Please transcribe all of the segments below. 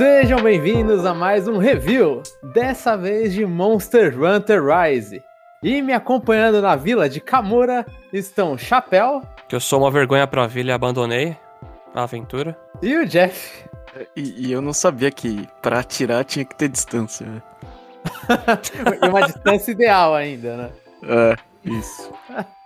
Sejam bem-vindos a mais um review, dessa vez de Monster Hunter Rise. E me acompanhando na vila de Kamura estão Chapéu. Que eu sou uma vergonha pra vila e abandonei a aventura. E o Jeff. E, e eu não sabia que para atirar tinha que ter distância. Né? e uma distância ideal ainda, né? É, isso.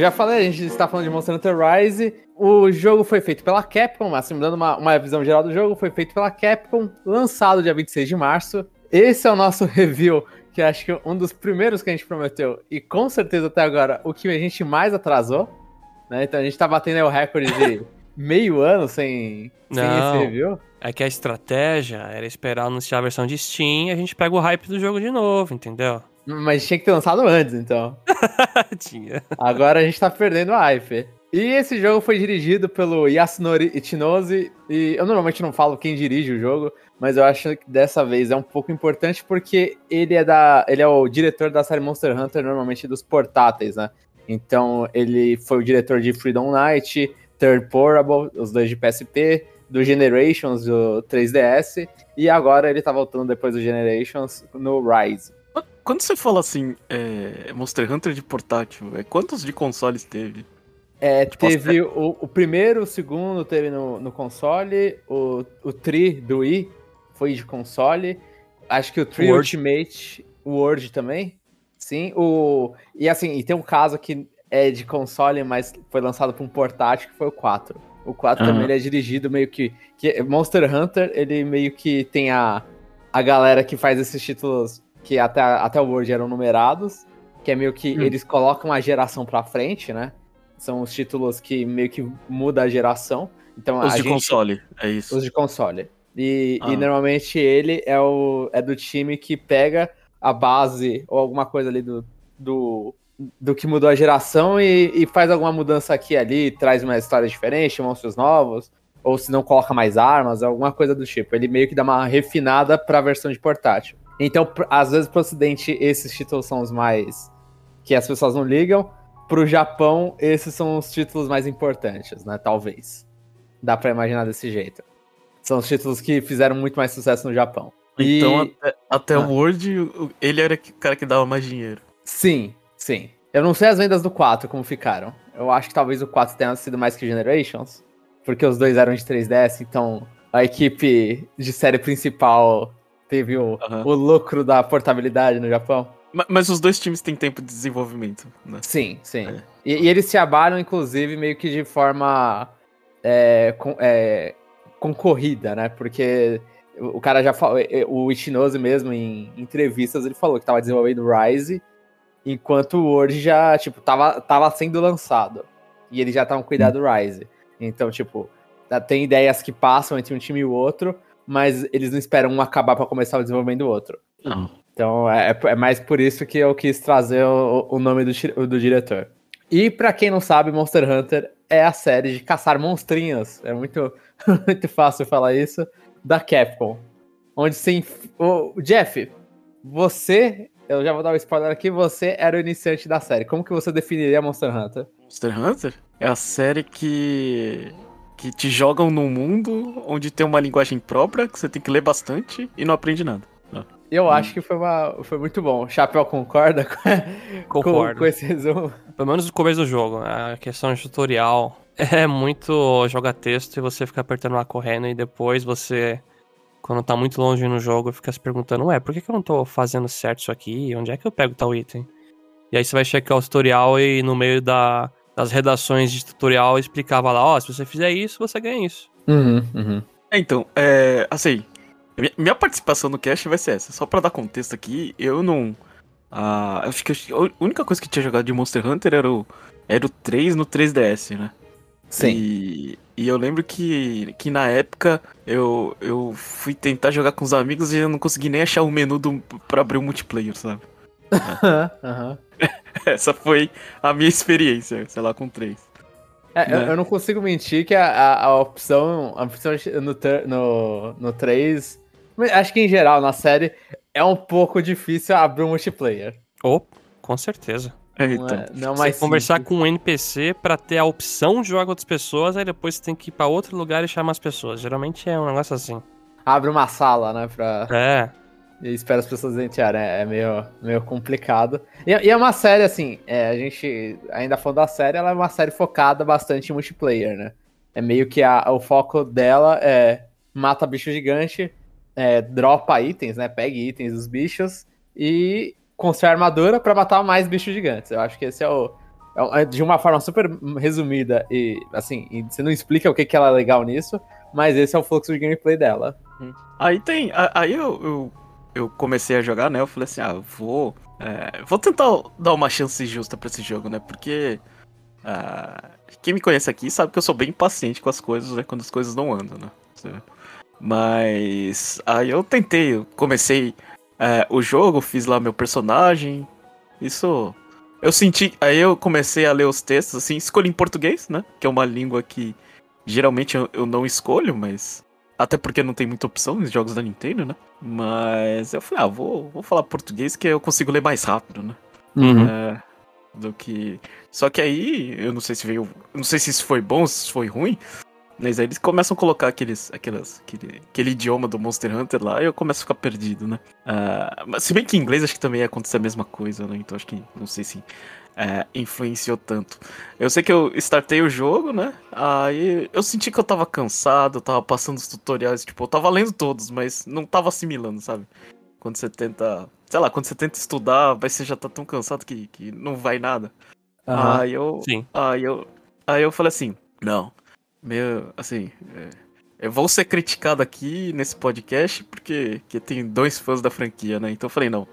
já falei, a gente está falando de Monster Hunter Rise. O jogo foi feito pela Capcom, assim, dando uma, uma visão geral do jogo, foi feito pela Capcom, lançado dia 26 de março. Esse é o nosso review, que acho que um dos primeiros que a gente prometeu, e com certeza até agora o que a gente mais atrasou. Né? Então a gente tá batendo aí o recorde de meio ano sem, sem Não, esse review. É que a estratégia era esperar anunciar a versão de Steam e a gente pega o hype do jogo de novo, entendeu? Mas tinha que ter lançado antes, então. Tinha. Agora a gente tá perdendo a hype. E esse jogo foi dirigido pelo Yasunori Ichinose, e eu normalmente não falo quem dirige o jogo, mas eu acho que dessa vez é um pouco importante porque ele é da, ele é o diretor da série Monster Hunter, normalmente dos portáteis, né? Então ele foi o diretor de Freedom Night, Third Portable, os dois de PSP, do Generations, do 3DS, e agora ele tá voltando depois do Generations no Rise. Quando você fala assim, é, Monster Hunter de portátil, é, quantos de consoles teve? É, tipo, teve o, o, primeiro, o segundo teve no, no console, o, o Tri do Wii foi de console, acho que o Tri Word. Ultimate, o Word também, sim, o... E assim, e tem um caso que é de console, mas foi lançado para um portátil, que foi o 4. O 4 uhum. também é dirigido meio que, que... Monster Hunter, ele meio que tem a, a galera que faz esses títulos que até, até o Word eram numerados, que é meio que hum. eles colocam a geração pra frente, né? São os títulos que meio que muda a geração. Então, os a de gente, console, é isso. Os de console. E, ah. e, normalmente ele é, o, é do time que pega a base ou alguma coisa ali do, do, do que mudou a geração e, e faz alguma mudança aqui e ali, traz uma história diferente, monstros novos, ou se não coloca mais armas, alguma coisa do tipo. Ele meio que dá uma refinada pra versão de portátil. Então, às vezes, pro ocidente, esses títulos são os mais. que as pessoas não ligam. Pro Japão, esses são os títulos mais importantes, né? Talvez. Dá pra imaginar desse jeito. São os títulos que fizeram muito mais sucesso no Japão. Então, e... até, até ah. o Word, ele era o cara que dava mais dinheiro. Sim, sim. Eu não sei as vendas do 4 como ficaram. Eu acho que talvez o 4 tenha sido mais que Generations. Porque os dois eram de 3DS, então a equipe de série principal teve o, uhum. o lucro da portabilidade no Japão. Mas, mas, os dois times têm tempo de desenvolvimento, né? Sim, sim. É. E, e, eles se abalam, inclusive, meio que de forma é, com, é, concorrida, né? Porque o cara já falou, o Ichinose mesmo, em entrevistas, ele falou que tava desenvolvendo Rise, enquanto o Word já, tipo, tava, tava sendo lançado. E eles já estavam cuidando do Rise. Então, tipo, tem ideias que passam entre um time e o outro, mas eles não esperam um acabar para começar o desenvolvimento do outro. Não. Então é, é mais por isso que eu quis trazer o, o nome do, do diretor. E para quem não sabe, Monster Hunter é a série de caçar monstrinhos. É muito, muito fácil falar isso. Da Capcom. Onde sim. O Jeff, você. Eu já vou dar um spoiler aqui. Você era o iniciante da série. Como que você definiria Monster Hunter? Monster Hunter? É a série que que te jogam num mundo onde tem uma linguagem própria, que você tem que ler bastante e não aprende nada. Não. Eu hum. acho que foi, uma, foi muito bom. Chapéu concorda com, com, com esse resumo? Pelo menos no começo do jogo. A questão de tutorial é muito joga texto e você fica apertando lá correndo e depois você, quando tá muito longe no jogo, fica se perguntando, ué, por que, que eu não tô fazendo certo isso aqui? Onde é que eu pego tal item? E aí você vai checar o tutorial e no meio da das redações de tutorial explicava lá, ó, oh, se você fizer isso, você ganha isso. Uhum, uhum. É, então, é, assim, minha participação no cast vai ser essa. Só pra dar contexto aqui, eu não... Ah, acho que a única coisa que tinha jogado de Monster Hunter era o, era o 3 no 3DS, né? Sim. E, E eu lembro que, que na época eu, eu fui tentar jogar com os amigos e eu não consegui nem achar o menu do, pra abrir o multiplayer, sabe? Aham. Essa foi a minha experiência, sei lá, com três. É, eu, Né? eu não consigo mentir que a, a, a opção, a opção no, ter- no, no 3, mas acho que em geral na série, é um pouco difícil abrir um multiplayer. Ou, com certeza. É, Não então. é, não é Você mais conversar simples. com um NPC pra ter a opção de jogar com outras pessoas, aí depois você tem que ir pra outro lugar e chamar as pessoas. Geralmente é um negócio assim. Abre uma sala, né, pra... É. E espera as pessoas entrarem. É, é meio, meio complicado. E, e é uma série, assim, é, a gente, ainda falando da série, ela é uma série focada bastante em multiplayer, né? É meio que a- o foco dela é mata bicho gigante, é, dropa itens, né? Pega itens dos bichos e constrói armadura pra matar mais bichos gigantes. Eu acho que esse é o. é é de uma forma super resumida e, assim, e você não explica o que, que ela é legal nisso, mas esse é o fluxo de gameplay dela. Aí tem. Aí eu, eu, eu comecei a jogar, né? Eu falei assim, ah, vou. é, vou tentar dar uma chance justa pra esse jogo, né? Porque. ah, quem me conhece aqui sabe que eu sou bem impaciente com as coisas, né? Quando as coisas não andam, né? Mas. Aí eu tentei, eu comecei é, o jogo, fiz lá meu personagem. Isso. Eu senti. Aí eu comecei a ler os textos, assim, escolhi em português, né? Que é uma língua que geralmente eu, eu não escolho, mas. Até porque não tem muita opção nos jogos da Nintendo, né? Mas eu falei, ah, vou, vou falar português que eu consigo ler mais rápido, né? Uhum. É, do que. Só que aí, eu não sei se veio. Não sei se isso foi bom, se isso foi ruim. Mas aí eles começam a colocar aqueles, aquelas, aquele, aquele idioma do Monster Hunter lá e eu começo a ficar perdido, né? Ah, mas se bem que em inglês acho que também ia acontecer a mesma coisa, né? Então acho que não sei se é, influenciou tanto. Eu sei que eu startei o jogo, né? Aí eu senti que eu tava cansado, eu tava passando os tutoriais, tipo, eu tava lendo todos, mas não tava assimilando, sabe? Quando você tenta. Sei lá, quando você tenta estudar, mas você já tá tão cansado que, que não vai nada. Aham. Aí eu. Sim. Aí eu. Aí eu falei assim, não. Meu, assim. é, eu vou ser criticado aqui nesse podcast porque, porque tem dois fãs da franquia, né? Então eu falei, não.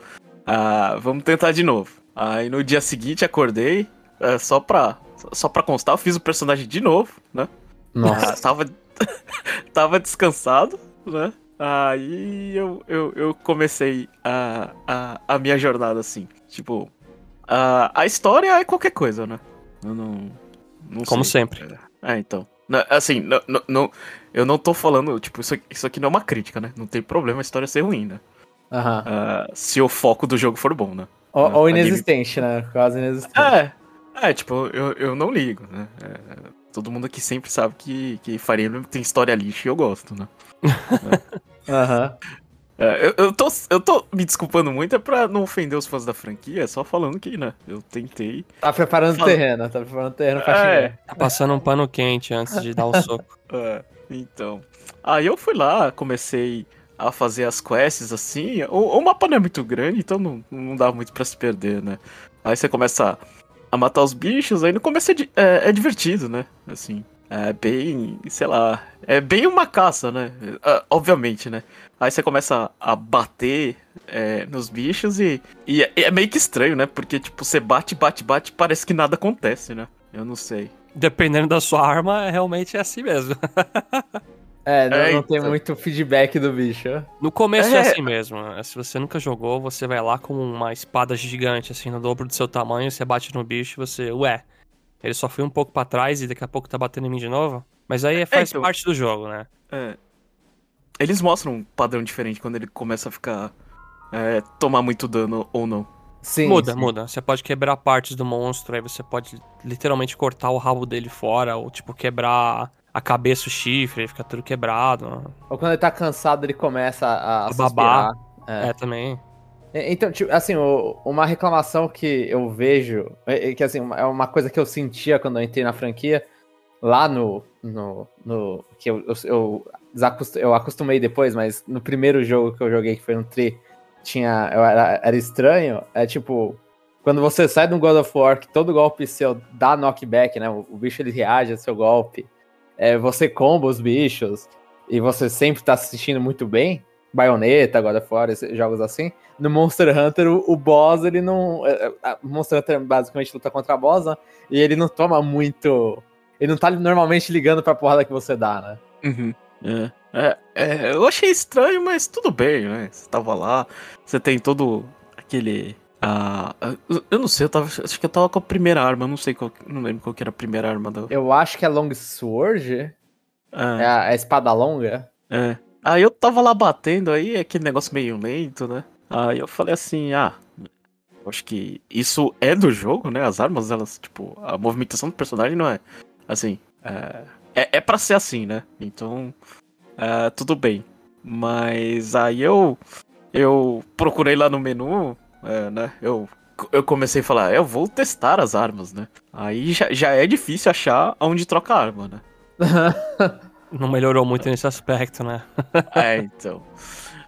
Ah, vamos tentar de novo. Aí no dia seguinte acordei. é, só pra. Só pra constar, eu fiz o personagem de novo, né? Nossa. Ah, tava, tava descansado, né? Aí eu, eu, eu comecei a, a, a minha jornada assim. Tipo, a, a história é qualquer coisa, né? Eu não. não Como sei. sempre. É, então. Não, assim, não, não, eu não tô falando, tipo, isso aqui, isso aqui não é uma crítica, né? Não tem problema a história ser ruim, né? Aham. Ah, se o foco do jogo for bom, né? Ou, ou game- inexistente, né? Quase inexistente. É, é, tipo, eu, eu não ligo, né? É, todo mundo aqui sempre sabe que, que Fire Emblem tem história lixo e eu gosto, né? Aham. É, eu, eu, tô, eu tô me desculpando muito é pra não ofender os fãs da franquia, é só falando que, né? Eu tentei. Tá preparando o terreno, tá preparando o terreno pra É. Tá passando um pano quente antes de dar o soco. é, então. Aí eu fui lá, comecei a fazer as quests assim. O, o mapa não é muito grande, então não, não dá muito pra se perder, né? Aí você começa a, matar os bichos, aí no começo é, é- é divertido, né? Assim. É bem, sei lá, é bem uma caça, né? Ah, obviamente, né? Aí você começa a bater é, nos bichos e, e é- é meio que estranho, né? Porque, tipo, você bate, bate, bate, parece que nada acontece, né? Eu não sei. Dependendo da sua arma, realmente é assim mesmo. É, não, É, não tem então. muito feedback do bicho. No começo é, É. assim mesmo. né? Se você nunca jogou, você vai lá com uma espada gigante, assim, no dobro do seu tamanho, você bate no bicho e você, ué, ele só foi um pouco pra trás e daqui a pouco tá batendo em mim de novo. Mas aí faz então. parte do jogo, né? É. Eles mostram um padrão diferente quando ele começa a ficar. é, tomar muito dano ou não. Sim. muda, sim. muda. Você pode quebrar partes do monstro, aí você pode literalmente cortar o rabo dele fora, ou tipo, quebrar a cabeça, o chifre, fica tudo quebrado. Ou quando ele tá cansado, ele começa a, a babar. suspirar. É, também. Então, tipo, assim, uma reclamação que eu vejo, é é que assim, é uma coisa que eu sentia quando eu entrei na franquia, lá no. no, no que eu, eu, eu, acostumei depois, mas no primeiro jogo que eu joguei, que foi no Tri, tinha. Era, era estranho. É tipo. Quando você sai de um God of War, que todo golpe seu dá knockback, né? O bicho ele reage ao seu golpe. É, você comba os bichos. E você sempre tá se sentindo muito bem. Of War, esses jogos assim. No Monster Hunter, o, o boss, ele não. é, é, a- Monster Hunter basicamente luta contra boss, né? E ele não toma muito. ele não tá normalmente ligando pra porrada que você dá, né? Uhum. É, é, é, eu achei estranho, mas tudo bem, né? Você tava lá, você tem todo aquele. Ah, eu não sei, eu tava, acho que eu tava com a primeira arma, não sei qual, não lembro qual que era a primeira arma da. Eu acho que é Long Sword. É, é a, é a espada longa. É. Aí eu tava lá batendo aí, aquele negócio meio lento, né? Aí eu falei assim, ah, acho que isso é do jogo, né? As armas, elas, tipo, a movimentação do personagem não é assim. É, é, é pra ser assim, né? Então, é, tudo bem. Mas aí eu eu procurei lá no menu, é, né? Eu, eu comecei a falar, eu vou testar as armas, né? Aí já, já é difícil achar onde troca arma, né? Não melhorou muito nesse aspecto, né? é, então.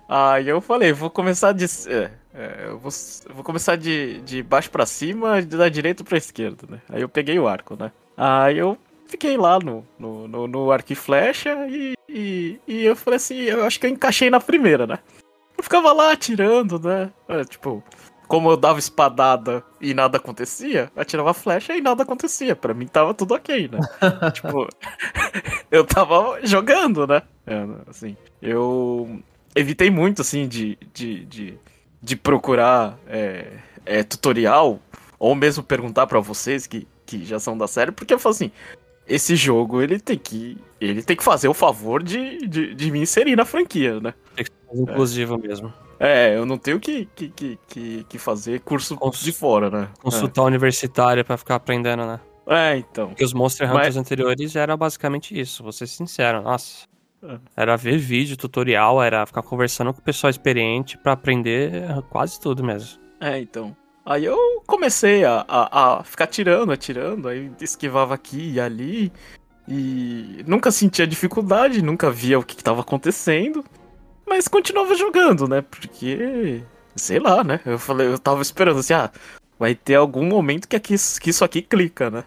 Aí eu falei, vou começar de. É, é, eu vou, vou começar de, de baixo para cima, da direita pra esquerda, né? Aí eu peguei o arco, né? Aí eu fiquei lá no, no, no, no arco e flecha e, e, e, eu falei assim, eu acho que eu encaixei na primeira, né? Eu ficava lá atirando, né? É, tipo, como eu dava espadada e nada acontecia, atirava flecha e nada acontecia. Para mim tava tudo ok, né? tipo, eu tava jogando, né? É, assim, eu evitei muito, assim, de, de, de, de procurar é, é, tutorial ou mesmo perguntar para vocês que, que já são da série, porque eu falo assim, esse jogo ele tem que ele tem que fazer o favor de, de, de me inserir na franquia, né? Inclusivo é. mesmo. É, eu não tenho que, que, que, que fazer curso Cons de fora, né? Consultar é. universitária para ficar aprendendo, né? É, então. Porque os Monster Hunters Mas... anteriores era basicamente isso, vou ser sincero. Nossa. É. Era ver vídeo, tutorial, era ficar conversando com o pessoal experiente para aprender quase tudo mesmo. É, então. Aí eu comecei a, a, a, ficar tirando, atirando, aí esquivava aqui e ali. E nunca sentia dificuldade, nunca via o que estava acontecendo. Mas continuava jogando, né? Porque. Sei lá, né? Eu falei, eu tava esperando assim, ah, vai ter algum momento que, aqui, que isso aqui clica, né?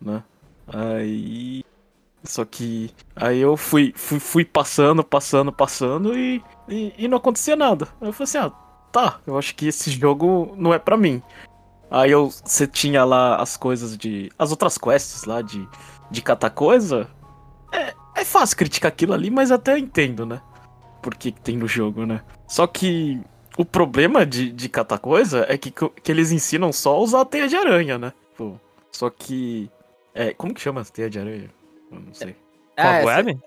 né? Aí. Só que. Aí eu fui, fui, fui passando, passando, passando e, e, e não acontecia nada. Aí eu falei assim, ah tá, eu acho que esse jogo não é para mim. Aí eu, você tinha lá as coisas de. As outras quests lá de, de catar coisa. É, é fácil criticar aquilo ali, mas até entendo, né? Por que, tem no jogo, né? Só que o problema de, de catar coisa é que, que eles ensinam só a usar a teia de aranha, né? Pô, só que. É, como que chama a teia de aranha? Eu não sei. É, web?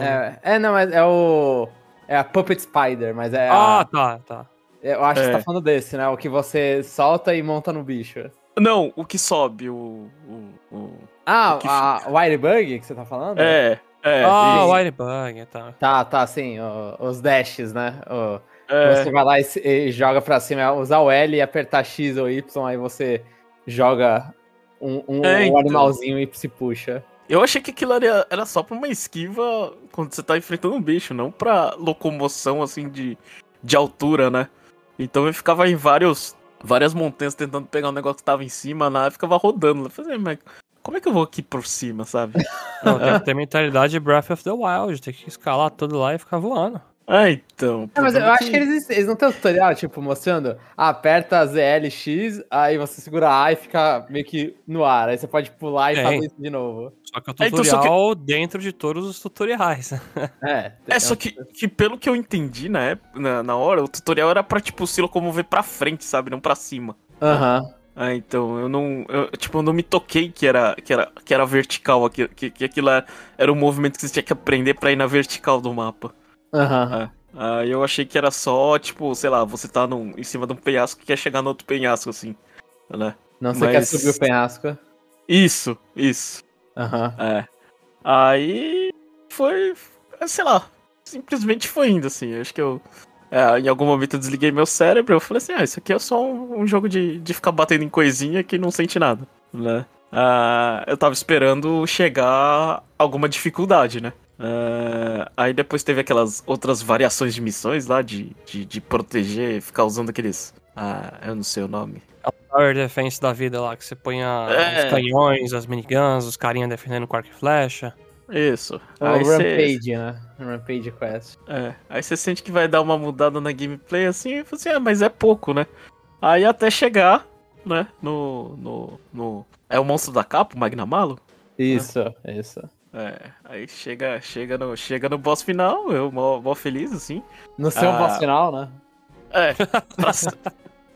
É, é, não, mas é o. É a Puppet Spider, mas é. Ah, a... tá, tá. Eu acho é. que você tá falando desse, né? O que você solta e monta no bicho. Não, o que sobe, o. o, o ah, o a Wirebug que você tá falando? É, é. Ah, oh, Wirebug, tá. Tá, tá, sim, o, os dashes, né? O, é. Você vai lá e, e, joga pra cima, usar o L e apertar X ou Y, aí você joga um, um, é, um então. animalzinho e se puxa. Eu achei que aquilo era, era só pra uma esquiva quando você tá enfrentando um bicho, não pra locomoção, assim, de, de altura, né? Então eu ficava em vários, várias montanhas tentando pegar um negócio que tava em cima, lá, ficava rodando. Eu falei, mas como é que eu vou aqui por cima, sabe? Não, tem que ter mentalidade de Breath of the Wild, tem que escalar tudo lá e ficar voando. Ah, então. É, mas eu acho que eles, eles não têm um tutorial, tipo, mostrando, aperta ZLX, aí você segura A e fica meio que no ar. Aí você pode pular e é. fazer isso de novo. Só que o tutorial é, então, que... dentro de todos os tutoriais. É. É, só que, que pelo que eu entendi na, época, na, na hora, o tutorial era pra, tipo, se locomover pra frente, sabe? Não pra cima. Aham. Uhum. Ah, então, eu não. Eu, tipo, eu não me toquei que era, que era, que era vertical, que, que, que aquilo era, era um movimento que você tinha que aprender pra ir na vertical do mapa. Aham. Uhum. Ah, eu achei que era só, tipo, sei lá, você tá num, em cima de um penhasco que quer chegar no outro penhasco, assim. Né? Não, você Mas... quer subir o penhasco. Isso, isso. Aham. Uhum. É. Aí foi. Sei lá. Simplesmente foi indo, assim. Acho que eu. É, em algum momento eu desliguei meu cérebro eu falei assim, ah, isso aqui é só um, um jogo de, de ficar batendo em coisinha que não sente nada, né? Uh, eu tava esperando chegar alguma dificuldade, né? Uh, aí depois teve aquelas outras variações de missões lá, de, de, de proteger, ficar usando aqueles. Ah, eu não sei o nome. É o Tower Defense da vida lá, que você põe é. os canhões, as miniguns, os carinhas defendendo com arco e flecha. Isso. O aí Rampage, cê... né? Rampage Quest. É. Aí você sente que vai dar uma mudada na gameplay assim, e você, assim, ah, mas é pouco, né? Aí até chegar, né, no, no, no... É o monstro da capa, o Magnamalo? Isso, isso. É, aí chega, chega, no, chega no boss final, eu mó, mó feliz, assim. No seu Ah. boss final, né? É, pra,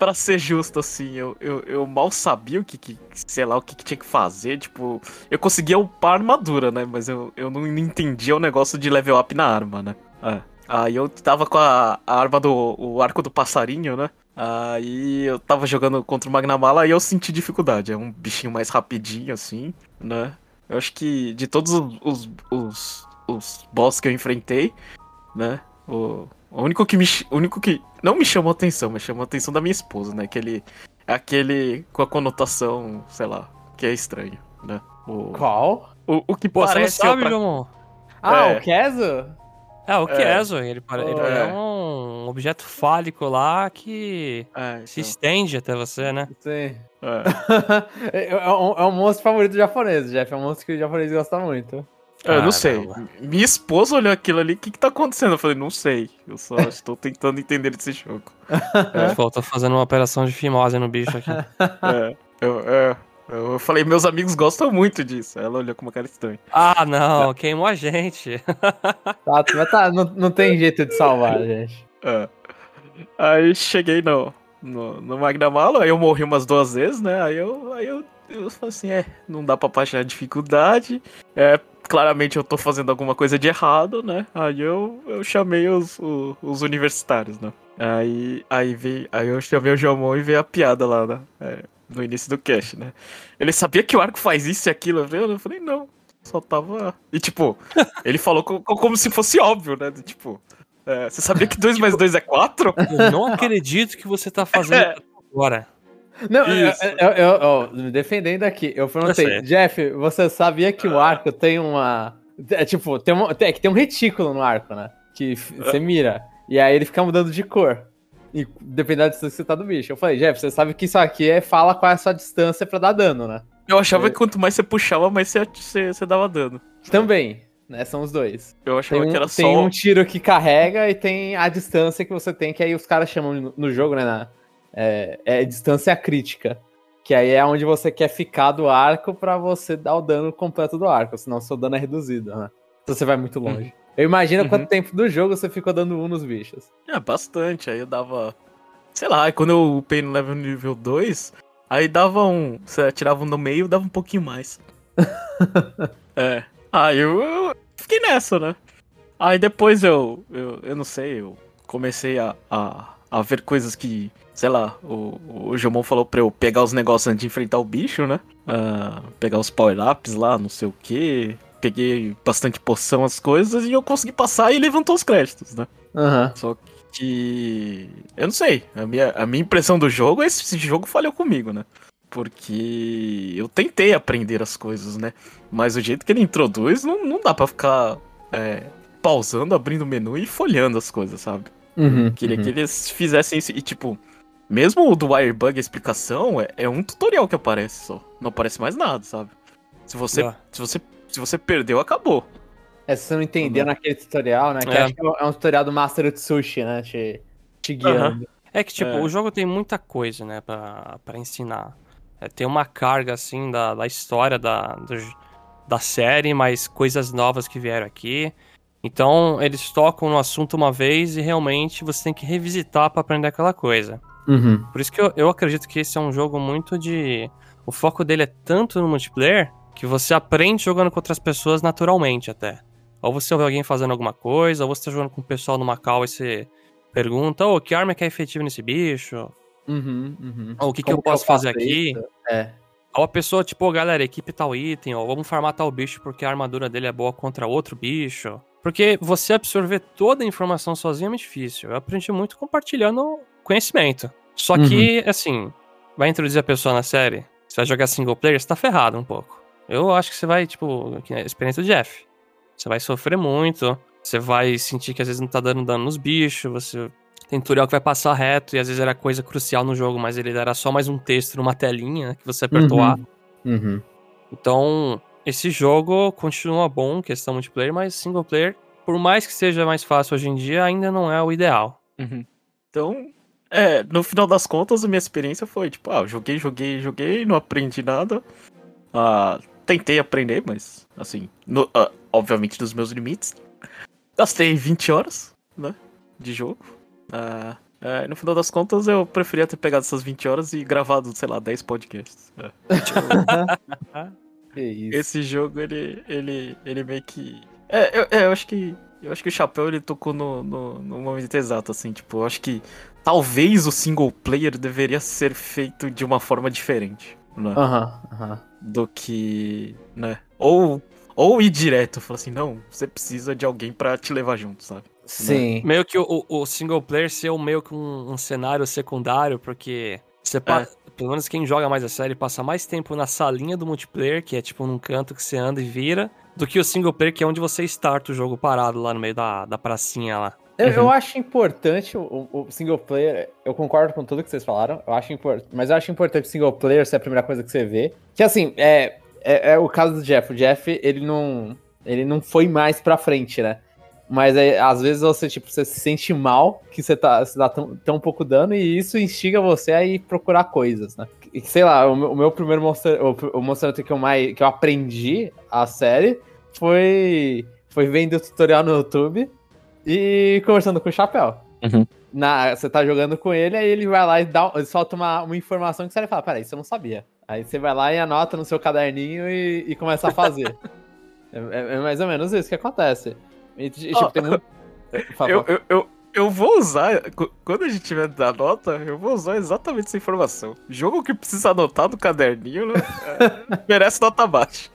pra ser justo, assim, eu, eu, eu mal sabia o que, que sei lá, o que, que tinha que fazer, tipo, eu conseguia upar a armadura, né, mas eu, eu não entendia o negócio de level up na arma, né. É. Aí eu tava com a, a arma do o arco do passarinho, né, aí eu tava jogando contra o Magnamala e eu senti dificuldade, é um bichinho mais rapidinho, assim, né. Eu acho que de todos os, os, os, os boss que eu enfrentei, né, o, o único que me. O único que. Não me chamou atenção, mas chamou a atenção da minha esposa, né? Aquele. Aquele com a conotação, sei lá, que é estranho, né? O, Qual? o, o que Pô, você não parece sabe, outra- Jomon? Ah, É. o Kezo? É, o É. Keso, ele, pare- ele É. é um objeto fálico lá que É, se então, estende até você, né? Sim. é. é, um, é um monstro favorito japonês, Jeff. É um monstro que o japonês gosta muito. Eu não sei. Minha esposa olhou aquilo ali, o que, que tá acontecendo? Eu falei, não sei. Eu só estou tentando entender desse jogo. É. Pô, tô fazendo uma operação de fimose no bicho aqui. É, eu, é, eu falei, meus amigos gostam muito disso. Ela olhou com uma cara estranha. ah, não, queimou a gente. Tá, mas tá, não, não tem jeito de salvar, gente. É. Aí cheguei no, no, no Magnamalo, aí eu morri umas duas vezes, né? Aí eu, aí eu, eu falei assim, é, não dá pra baixar a dificuldade. É, claramente eu tô fazendo alguma coisa de errado, né? Aí eu, eu chamei os, o- os, universitários, né? Aí, aí, veio, aí eu chamei o Jomon e veio a piada lá, né? É, no início do cast, né? Ele sabia que o arco faz isso e aquilo, eu falei, não. Só tava. E tipo, ele falou co- co- como se fosse óbvio, né? Tipo, é, você sabia que 2 mais 2 é 4? Eu não acredito que você tá fazendo É. agora. Não, eu, eu, eu- eu- me defendendo aqui, eu perguntei, sei. Jeff, você sabia que o arco tem uma. É tipo, tem, uma, é que tem um retículo no arco, né? Que f- você mira. E aí ele fica mudando de cor. E dependendo da distância que você tá do bicho. Eu falei, Jeff, você sabe que isso aqui é fala qual é a sua distância pra dar dano, né? Eu achava É. que quanto mais você puxava, mais você, você, você dava dano. Também, né? São os dois. Eu achava Tem um, que era tem só. um tiro que carrega e tem a distância que você tem, que aí os caras chamam no, no jogo, né? na- é, é distância crítica. Que aí é onde você quer ficar do arco pra você dar o dano completo do arco, senão seu dano é reduzido, né? Se você vai muito longe. Eu imagino Uhum. quanto tempo do jogo você ficou dando um nos bichos. É, bastante. Aí eu dava. Sei lá, quando eu upei no level nível 2, aí dava um. Você atirava um no meio, dava um pouquinho mais. é. Aí eu, eu fiquei nessa, né? Aí depois eu. Eu, eu não sei, eu comecei a, a, a ver coisas que. Sei lá, o, o Jomon falou pra eu pegar os negócios antes de enfrentar o bicho, né? Ah, pegar os power-ups lá, não sei o que. Peguei bastante poção, as coisas, e eu consegui passar e levantou os créditos, né? Aham. Só que. Eu não sei. A minha, a minha impressão do jogo é esse, esse jogo falhou comigo, né? Porque eu tentei aprender as coisas, né? Mas o jeito que ele introduz, não, não dá pra ficar é, pausando, abrindo o menu e folhando as coisas, sabe? Uhum, Queria uhum. que eles fizessem isso. E tipo, mesmo o do Wirebug, a explicação é, é um tutorial que aparece só. Não aparece mais nada, sabe? Se você, Ah. se você, se você perdeu, acabou. É, se você não entendeu naquele tutorial, né? Que É. acho que é um tutorial do Master Utsushi, né? Te, te guiando. É que, tipo, É. o jogo tem muita coisa, né, pra, pra ensinar. É, tem uma carga, assim, da, da história da, do- da série, mas coisas novas que vieram aqui. Então, eles tocam no assunto uma vez e realmente você tem que revisitar pra aprender aquela coisa. Uhum. Por isso que eu, eu acredito que esse é um jogo muito de. O foco dele é tanto no multiplayer que você aprende jogando com outras pessoas naturalmente até. Ou você ouve alguém fazendo alguma coisa, ou você tá jogando com o pessoal numa call e você pergunta, ô, que arma que é efetiva nesse bicho? Uhum, uhum. Ou o que, que eu posso fazer faço aqui? É. Ou a pessoa, tipo, "Ô, galera, equipe tal item, ou vamos farmar tal bicho porque a armadura dele é boa contra outro bicho. Porque você absorver toda a informação sozinho é muito difícil. Eu aprendi muito compartilhando conhecimento. Só que, assim, vai introduzir a pessoa na série, você vai jogar single player, você tá ferrado um pouco. Eu acho que você vai, tipo, experiência do Jeff. Você vai sofrer muito, você vai sentir que às vezes não tá dando dano nos bichos, você tem tutorial que vai passar reto e às vezes era coisa crucial no jogo, mas ele era só mais um texto numa telinha que você apertou Uhum. A. Uhum. Então, esse jogo continua bom, questão multiplayer, mas single player, por mais que seja mais fácil hoje em dia, ainda não é o ideal. Então, é, no final das contas, a minha experiência foi, tipo, ah, joguei, joguei, joguei, não aprendi nada. Ah, tentei aprender, mas, assim, no, uh, obviamente dos meus limites. Gastei 20 horas, né? De jogo. Uh, uh, no final das contas, eu preferia ter pegado essas 20 horas e gravado, sei lá, 10 podcasts. Né? Esse jogo, ele, ele, ele meio que. É, eu, é, eu acho que. Eu acho que o Chapéu ele tocou no, no, no momento exato, assim, tipo, eu acho que talvez o single player deveria ser feito de uma forma diferente, né? Aham, aham. Do que, né? Ou, ou ir direto, falar assim, não, você precisa de alguém pra te levar junto, sabe? Sim. Meio que o, o single player ser meio que um, um cenário secundário, porque você pa- pelo menos quem joga mais a série passa mais tempo na salinha do multiplayer, que é tipo num canto que você anda e vira, do que o single player, que é onde você starta o jogo parado lá no meio da, da pracinha lá. Eu, eu acho importante o, o single player. Eu concordo com tudo que vocês falaram. Eu acho importante, mas eu acho importante o single player ser a primeira coisa que você vê. Que assim, é, é, é o caso do Jeff. O Jeff, ele não, ele não foi mais pra frente, né? Mas é, às vezes você, tipo, você se sente mal que você tá, você dá tão, tão pouco dano e isso instiga você a ir procurar coisas, né? E, sei lá, o, meu- o meu primeiro Monster, o, o Monster Hunter que eu, mais, que eu aprendi a série foi, foi vendo o tutorial no YouTube e conversando com o Chapéu. Uhum. Na, você tá jogando com ele, aí ele vai lá e dá, solta uma, uma informação que você vai falar, peraí, isso eu não sabia. Aí você vai lá e anota no seu caderninho e, e começa a fazer. é, é- é mais ou menos isso que acontece. E, tipo, Ó, tem muito... Eu, eu, eu, eu vou usar, qu- quando a gente tiver da nota, eu vou usar exatamente essa informação. Jogo que precisa anotar no caderninho, né, é, merece nota baixa.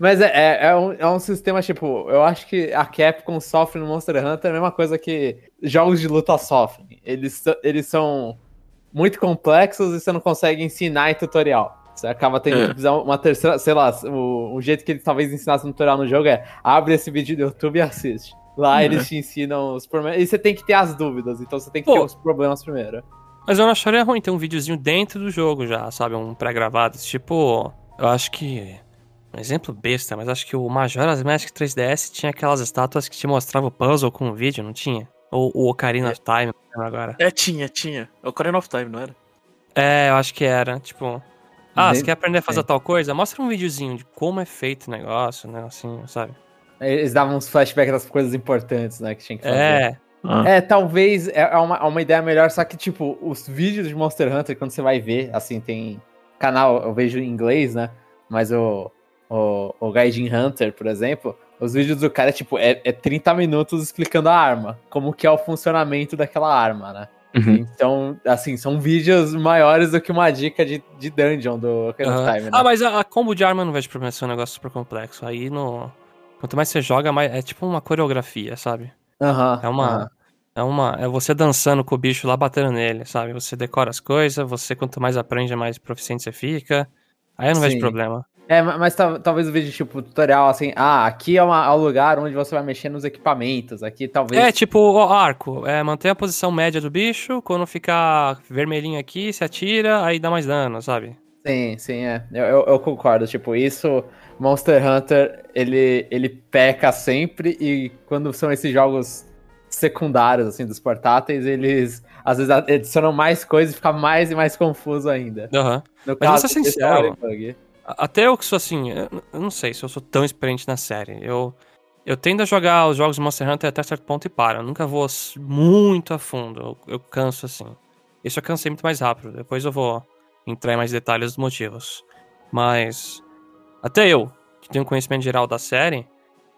Mas é, é, é um, é um sistema, tipo, eu acho que a Capcom sofre no Monster Hunter a mesma coisa que jogos de luta sofrem. Eles, eles são muito complexos e você não consegue ensinar em tutorial. Você acaba tendo É. que precisar uma terceira, sei lá, o, o jeito que eles talvez ensinassem no tutorial no jogo é abre esse vídeo do YouTube e assiste. Lá É. eles te ensinam os problemas. E você tem que ter as dúvidas, então você tem que Pô. ter os problemas primeiro. Mas eu não acharia ruim ter um videozinho dentro do jogo já, sabe? Um pré-gravado. Tipo, eu acho que. Um exemplo besta, mas acho que o Majora's Mask 3DS tinha aquelas estátuas que te mostravam o puzzle com o vídeo, não tinha? Ou o Ocarina of Time, agora. É, tinha, tinha. É o Ocarina of Time, não era? É, eu acho que era. Tipo. Ah, Nem- você quer aprender a fazer é. tal coisa? Mostra um videozinho de como é feito o negócio, né? Assim, sabe? Eles davam uns flashbacks das coisas importantes, né, que tinha que fazer. É. É, talvez é é uma, é uma ideia melhor, só que, tipo, os vídeos de Monster Hunter, quando você vai ver, assim, tem canal, eu vejo em inglês, né? Mas o, o, o Gaijin Hunter, por exemplo, os vídeos do cara, tipo, é, é 30 minutos explicando a arma, como que é o funcionamento daquela arma, né? Uhum. Então, assim, são vídeos maiores do que uma dica de, de dungeon do Ocarina Aham. Time, né? Ah, mas a, a combo de arma não vejo problema ser um negócio super complexo. Aí no. Quanto mais você joga, mais é tipo uma coreografia, sabe? Aham, É uma. aham. É uma. É você dançando com o bicho lá batendo nele, sabe? Você decora as coisas, você quanto mais aprende, mais proficiente você fica. Aí eu não Sim. vejo problema. É, ma- mas tal- talvez o vídeo, tipo, tutorial, assim, ah, aqui é, uma- é o lugar onde você vai mexer nos equipamentos, aqui talvez... É tipo o arco. É, mantém a posição média do bicho. Quando ficar vermelhinho aqui, se atira, aí dá mais dano, sabe? Sim, sim, é. Eu, eu, eu concordo. Tipo, isso, Monster Hunter, ele, ele peca sempre e quando são esses jogos secundários, assim, dos portáteis, eles às vezes adicionam mais coisas e fica mais e mais confuso ainda. Aham. No Mas vou ser é Até eu que sou assim, eu não sei se eu sou tão experiente na série. Eu, eu tendo a jogar os jogos Monster Hunter até certo ponto e paro. Eu nunca vou muito a fundo. Eu, eu canso assim. Isso eu cansei muito mais rápido. Depois eu vou entrar em mais detalhes dos motivos. Mas até eu, que tenho conhecimento geral da série,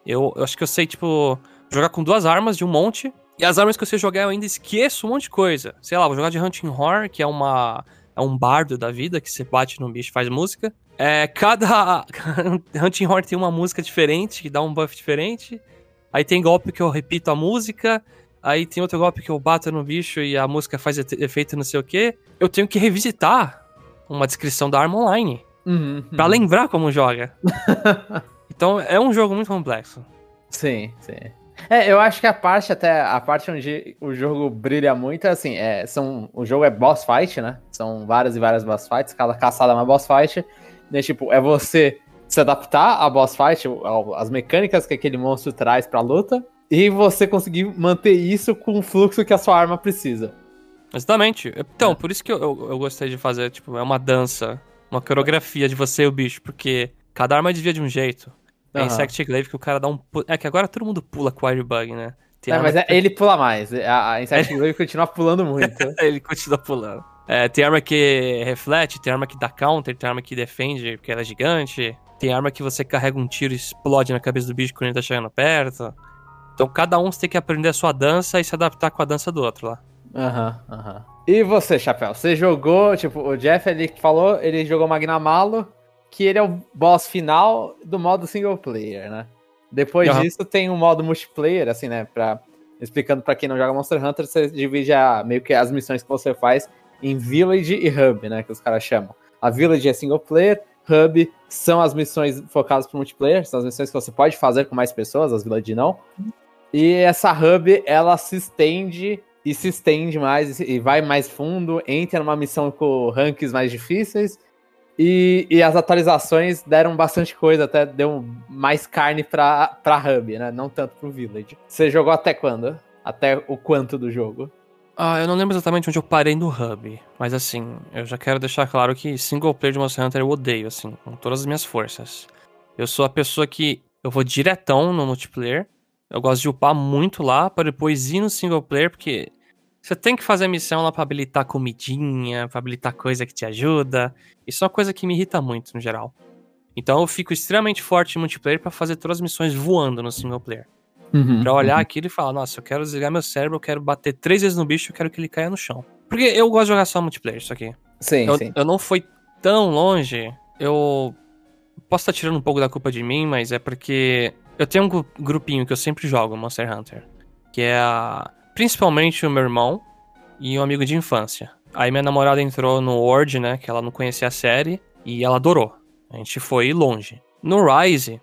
eu, eu acho que eu sei, tipo, jogar com duas armas de um monte. E as armas que eu sei jogar eu ainda esqueço um monte de coisa. Sei lá, vou jogar de Hunting Horror, que é uma. É um bardo da vida que você bate no bicho e faz música. É, cada Hunting Horror tem uma música diferente, que dá um buff diferente. Aí tem golpe que eu repito a música. Aí tem outro golpe que eu bato no bicho e a música faz efe- efeito não sei o que. Eu tenho que revisitar uma descrição da arma online. Uhum, Pra uhum. lembrar como joga. então é um jogo muito complexo. Sim, sim. É, eu acho que a parte até a parte onde o jogo brilha muito é assim, é, são o jogo é boss fight, né? São várias e várias boss fights, cada caçada é uma boss fight. Né, tipo, é você se adaptar à boss fight, às mecânicas que aquele monstro traz pra luta, e você conseguir manter isso com o fluxo que a sua arma precisa. Exatamente. Então, É. por isso que eu, eu, eu gostei de fazer, tipo, é uma dança, uma coreografia de você e o bicho, porque Cada arma desvia de um jeito. É Aham. Insect Glaive que o cara dá um. É que agora todo mundo pula com o Airbug, né? Tem É, mas é- que- ele pula mais. A, a Insect Glaive continua pulando muito. Ele continua pulando. É, tem arma que reflete, tem arma que dá counter, tem arma que defende porque ela é gigante. Tem arma que você carrega um tiro e explode na cabeça do bicho quando ele tá chegando perto. Então cada um você tem que aprender a sua dança e se adaptar com a dança do outro lá. Aham, aham. E você, Chapéu? Você jogou, tipo, o Jeff ele falou, ele jogou Magnamalo, que ele é o boss final do modo single player, né? Depois Aham. disso tem um modo multiplayer, assim, né? Pra, explicando pra quem não joga Monster Hunter, você divide a, meio que as missões que você faz em Village e Hub, né? Que os caras chamam. A Village é single player, Hub são as missões focadas pro multiplayer, são as missões que você pode fazer com mais pessoas, as Village não. E essa hub, ela se estende e se estende mais e vai mais fundo, entra numa missão com ranks mais difíceis. E, e as atualizações deram bastante coisa, até deu mais carne pra, pra hub, né? Não tanto pro Village. Você jogou até quando? Até o quanto do jogo? Ah, eu não lembro exatamente onde eu parei no hub, mas assim, eu já quero deixar claro que single player de Monster Hunter eu odeio, assim, com todas as minhas forças. Eu sou a pessoa que eu vou diretão no multiplayer, eu gosto de upar muito lá para depois ir no single player, porque você tem que fazer missão lá pra habilitar comidinha, pra habilitar coisa que te ajuda. Isso é uma coisa que me irrita muito no geral. Então eu fico extremamente forte em multiplayer pra fazer todas as missões voando no single player. Pra olhar aquilo e falar, nossa, eu quero desligar meu cérebro, eu quero bater três vezes no bicho, eu quero que ele caia no chão. Porque eu gosto de jogar só multiplayer, isso aqui. Sim, Eu, sim. eu não fui tão longe, eu posso estar tirando um pouco da culpa de mim, mas é porque eu tenho um gru- grupinho que eu sempre jogo, Monster Hunter, que é a, principalmente o meu irmão e um amigo de infância. Aí minha namorada entrou no Word, né, que ela não conhecia a série, e ela adorou. A gente foi longe. No Rise,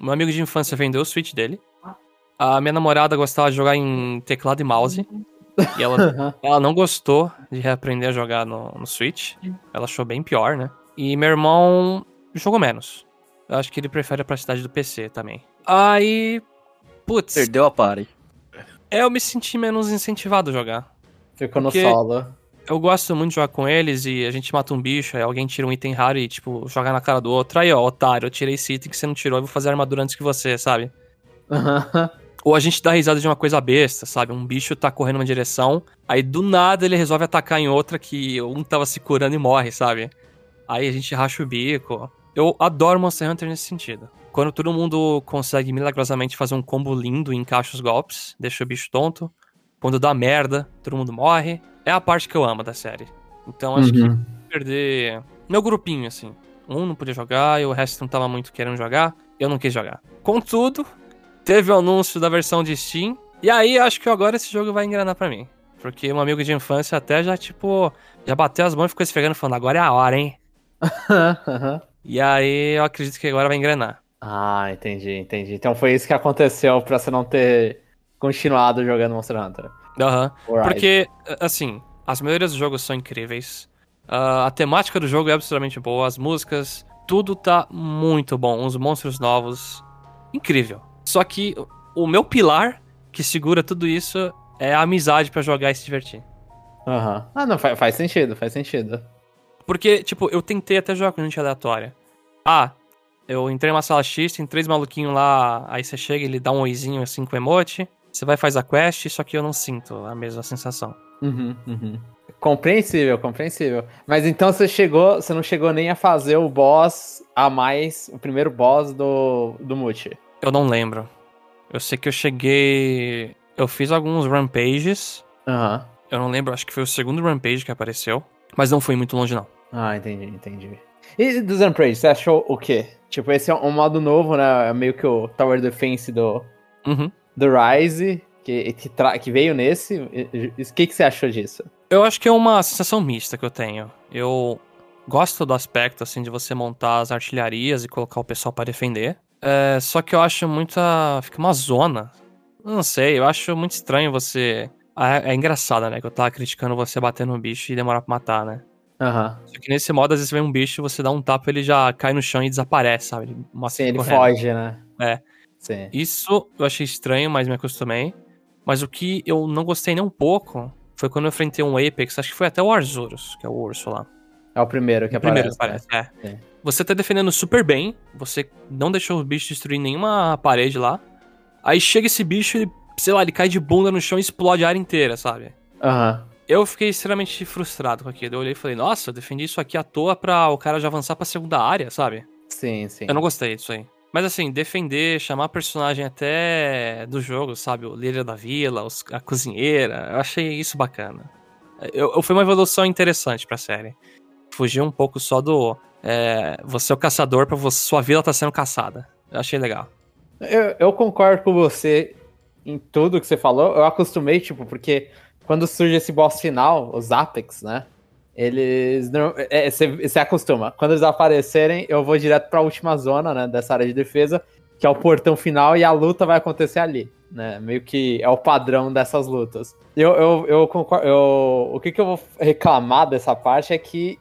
meu amigo de infância vendeu o Switch dele. A minha namorada gostava de jogar em teclado e mouse. E ela, ela não gostou de reaprender a jogar no, no Switch. Ela achou bem pior, né? E meu irmão jogou menos. Eu acho que ele prefere a praticidade do PC também. Aí. Putz, Perdeu a pare. É, eu me senti menos incentivado a jogar. Ficou no solo. Eu gosto muito de jogar com eles e a gente mata um bicho, aí alguém tira um item raro e, tipo, joga na cara do outro. Aí, ó, otário, eu tirei esse item que você não tirou, eu vou fazer armadura antes que você, sabe? Ou a gente dá risada de uma coisa besta, sabe? Um bicho tá correndo uma direção, aí do nada ele resolve atacar em outra que um tava se curando e morre, sabe? Aí a gente racha o bico. Eu adoro Monster Hunter nesse sentido. Quando todo mundo consegue milagrosamente fazer um combo lindo e encaixa os golpes, deixa o bicho tonto. Quando dá merda, todo mundo morre. É a parte que eu amo da série. Então acho que Uhum. perder meu grupinho, assim. Um não podia jogar e o resto não tava muito querendo jogar. Eu não quis jogar. Contudo, teve o anúncio da versão de Steam. E aí acho que agora esse jogo vai engrenar pra mim. Porque um amigo de infância até já, tipo, já bateu as mãos e ficou esfregando, falando: agora é a hora, hein? E aí eu acredito que agora vai engrenar. Ah, entendi, entendi. Então foi isso que aconteceu pra você não ter continuado jogando Monster Hunter. Aham. Alright. Porque, assim, as melhorias do jogo são incríveis. Ah, a temática do jogo é absolutamente boa. As músicas, tudo tá muito bom. Os monstros novos, incrível. Só que o meu pilar que segura tudo isso é a amizade pra jogar e se divertir. Aham. Ah, não, faz, faz sentido, faz sentido. Porque, tipo, eu tentei até jogar com gente aleatória. Ah, eu entrei numa sala X, tem três maluquinhos lá, aí você chega, ele dá um oizinho assim com emote. Você vai e faz a quest, só que eu não sinto a mesma sensação. Uhum, uhum. Compreensível, compreensível. Mas então você chegou, você não chegou nem a fazer o boss a mais, o primeiro boss do, do Multi. Eu não lembro. Eu sei que eu cheguei. Eu fiz alguns rampages. Aham. Eu não lembro, acho que foi o segundo rampage que apareceu. Mas não foi muito longe, não. Ah, entendi, entendi. E do Zamprage, você achou o quê? Tipo, esse é um modo novo, né? É meio que o Tower Defense do, Uhum. do Rise, que, que, tra- que veio nesse. O que, que você achou disso? Eu acho que é uma sensação mista que eu tenho. Eu gosto do aspecto, assim, de você montar as artilharias e colocar o pessoal pra defender. É, só que eu acho muita. Fica uma zona. Eu Não sei, eu acho muito estranho você. É, é engraçado, né? Que eu tava criticando você bater no bicho e demorar pra matar, né? Aham. Só que nesse modo, às vezes vem um bicho, você dá um tapa ele já cai no chão e desaparece, sabe? Ele Sim, ele correndo. foge, né? É. Sim. Isso eu achei estranho, mas me acostumei. Mas o que eu não gostei nem um pouco foi quando eu enfrentei um Apex, acho que foi até o Arzuros, que é o urso lá. É o primeiro que O primeiro aparece. aparece, é. É. Você tá defendendo super bem, você não deixou o bicho destruir nenhuma parede lá. Aí chega esse bicho, ele, sei lá, ele cai de bunda no chão e explode a área inteira, sabe? Aham. Eu fiquei extremamente frustrado com aquilo. Eu olhei e falei, nossa, eu defendi isso aqui à toa pra o cara já avançar pra segunda área, sabe? Sim, sim. Eu não gostei disso aí. Mas assim, defender, chamar personagem até do jogo, sabe? O líder da vila, os- a cozinheira, eu achei isso bacana. Eu, eu- foi uma evolução interessante pra série. Fugir um pouco só do. é, você é o caçador pra você, sua vila tá sendo caçada. Eu achei legal. Eu, eu concordo com você em tudo que você falou. Eu acostumei, tipo, porque quando surge esse boss final, os Apex, né? Eles. não- é, Você você acostuma. Quando eles aparecerem, eu vou direto pra última zona, né? Dessa área de defesa, que é o portão final, e a luta vai acontecer ali. Né? Meio que é o padrão dessas lutas. Eu, eu, eu concordo. Eu, o que, que eu vou reclamar dessa parte é que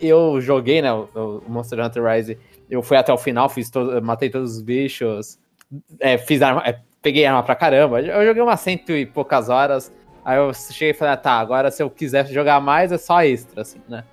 eu joguei, né? O, o Monster Hunter Rise. Eu fui até o final, fiz todo, matei todos os bichos, é, fiz arma, é, peguei arma pra caramba. Eu joguei umas cento e poucas horas. Aí eu cheguei e falei, ah, tá, agora se eu quiser jogar mais é só extra, assim, né?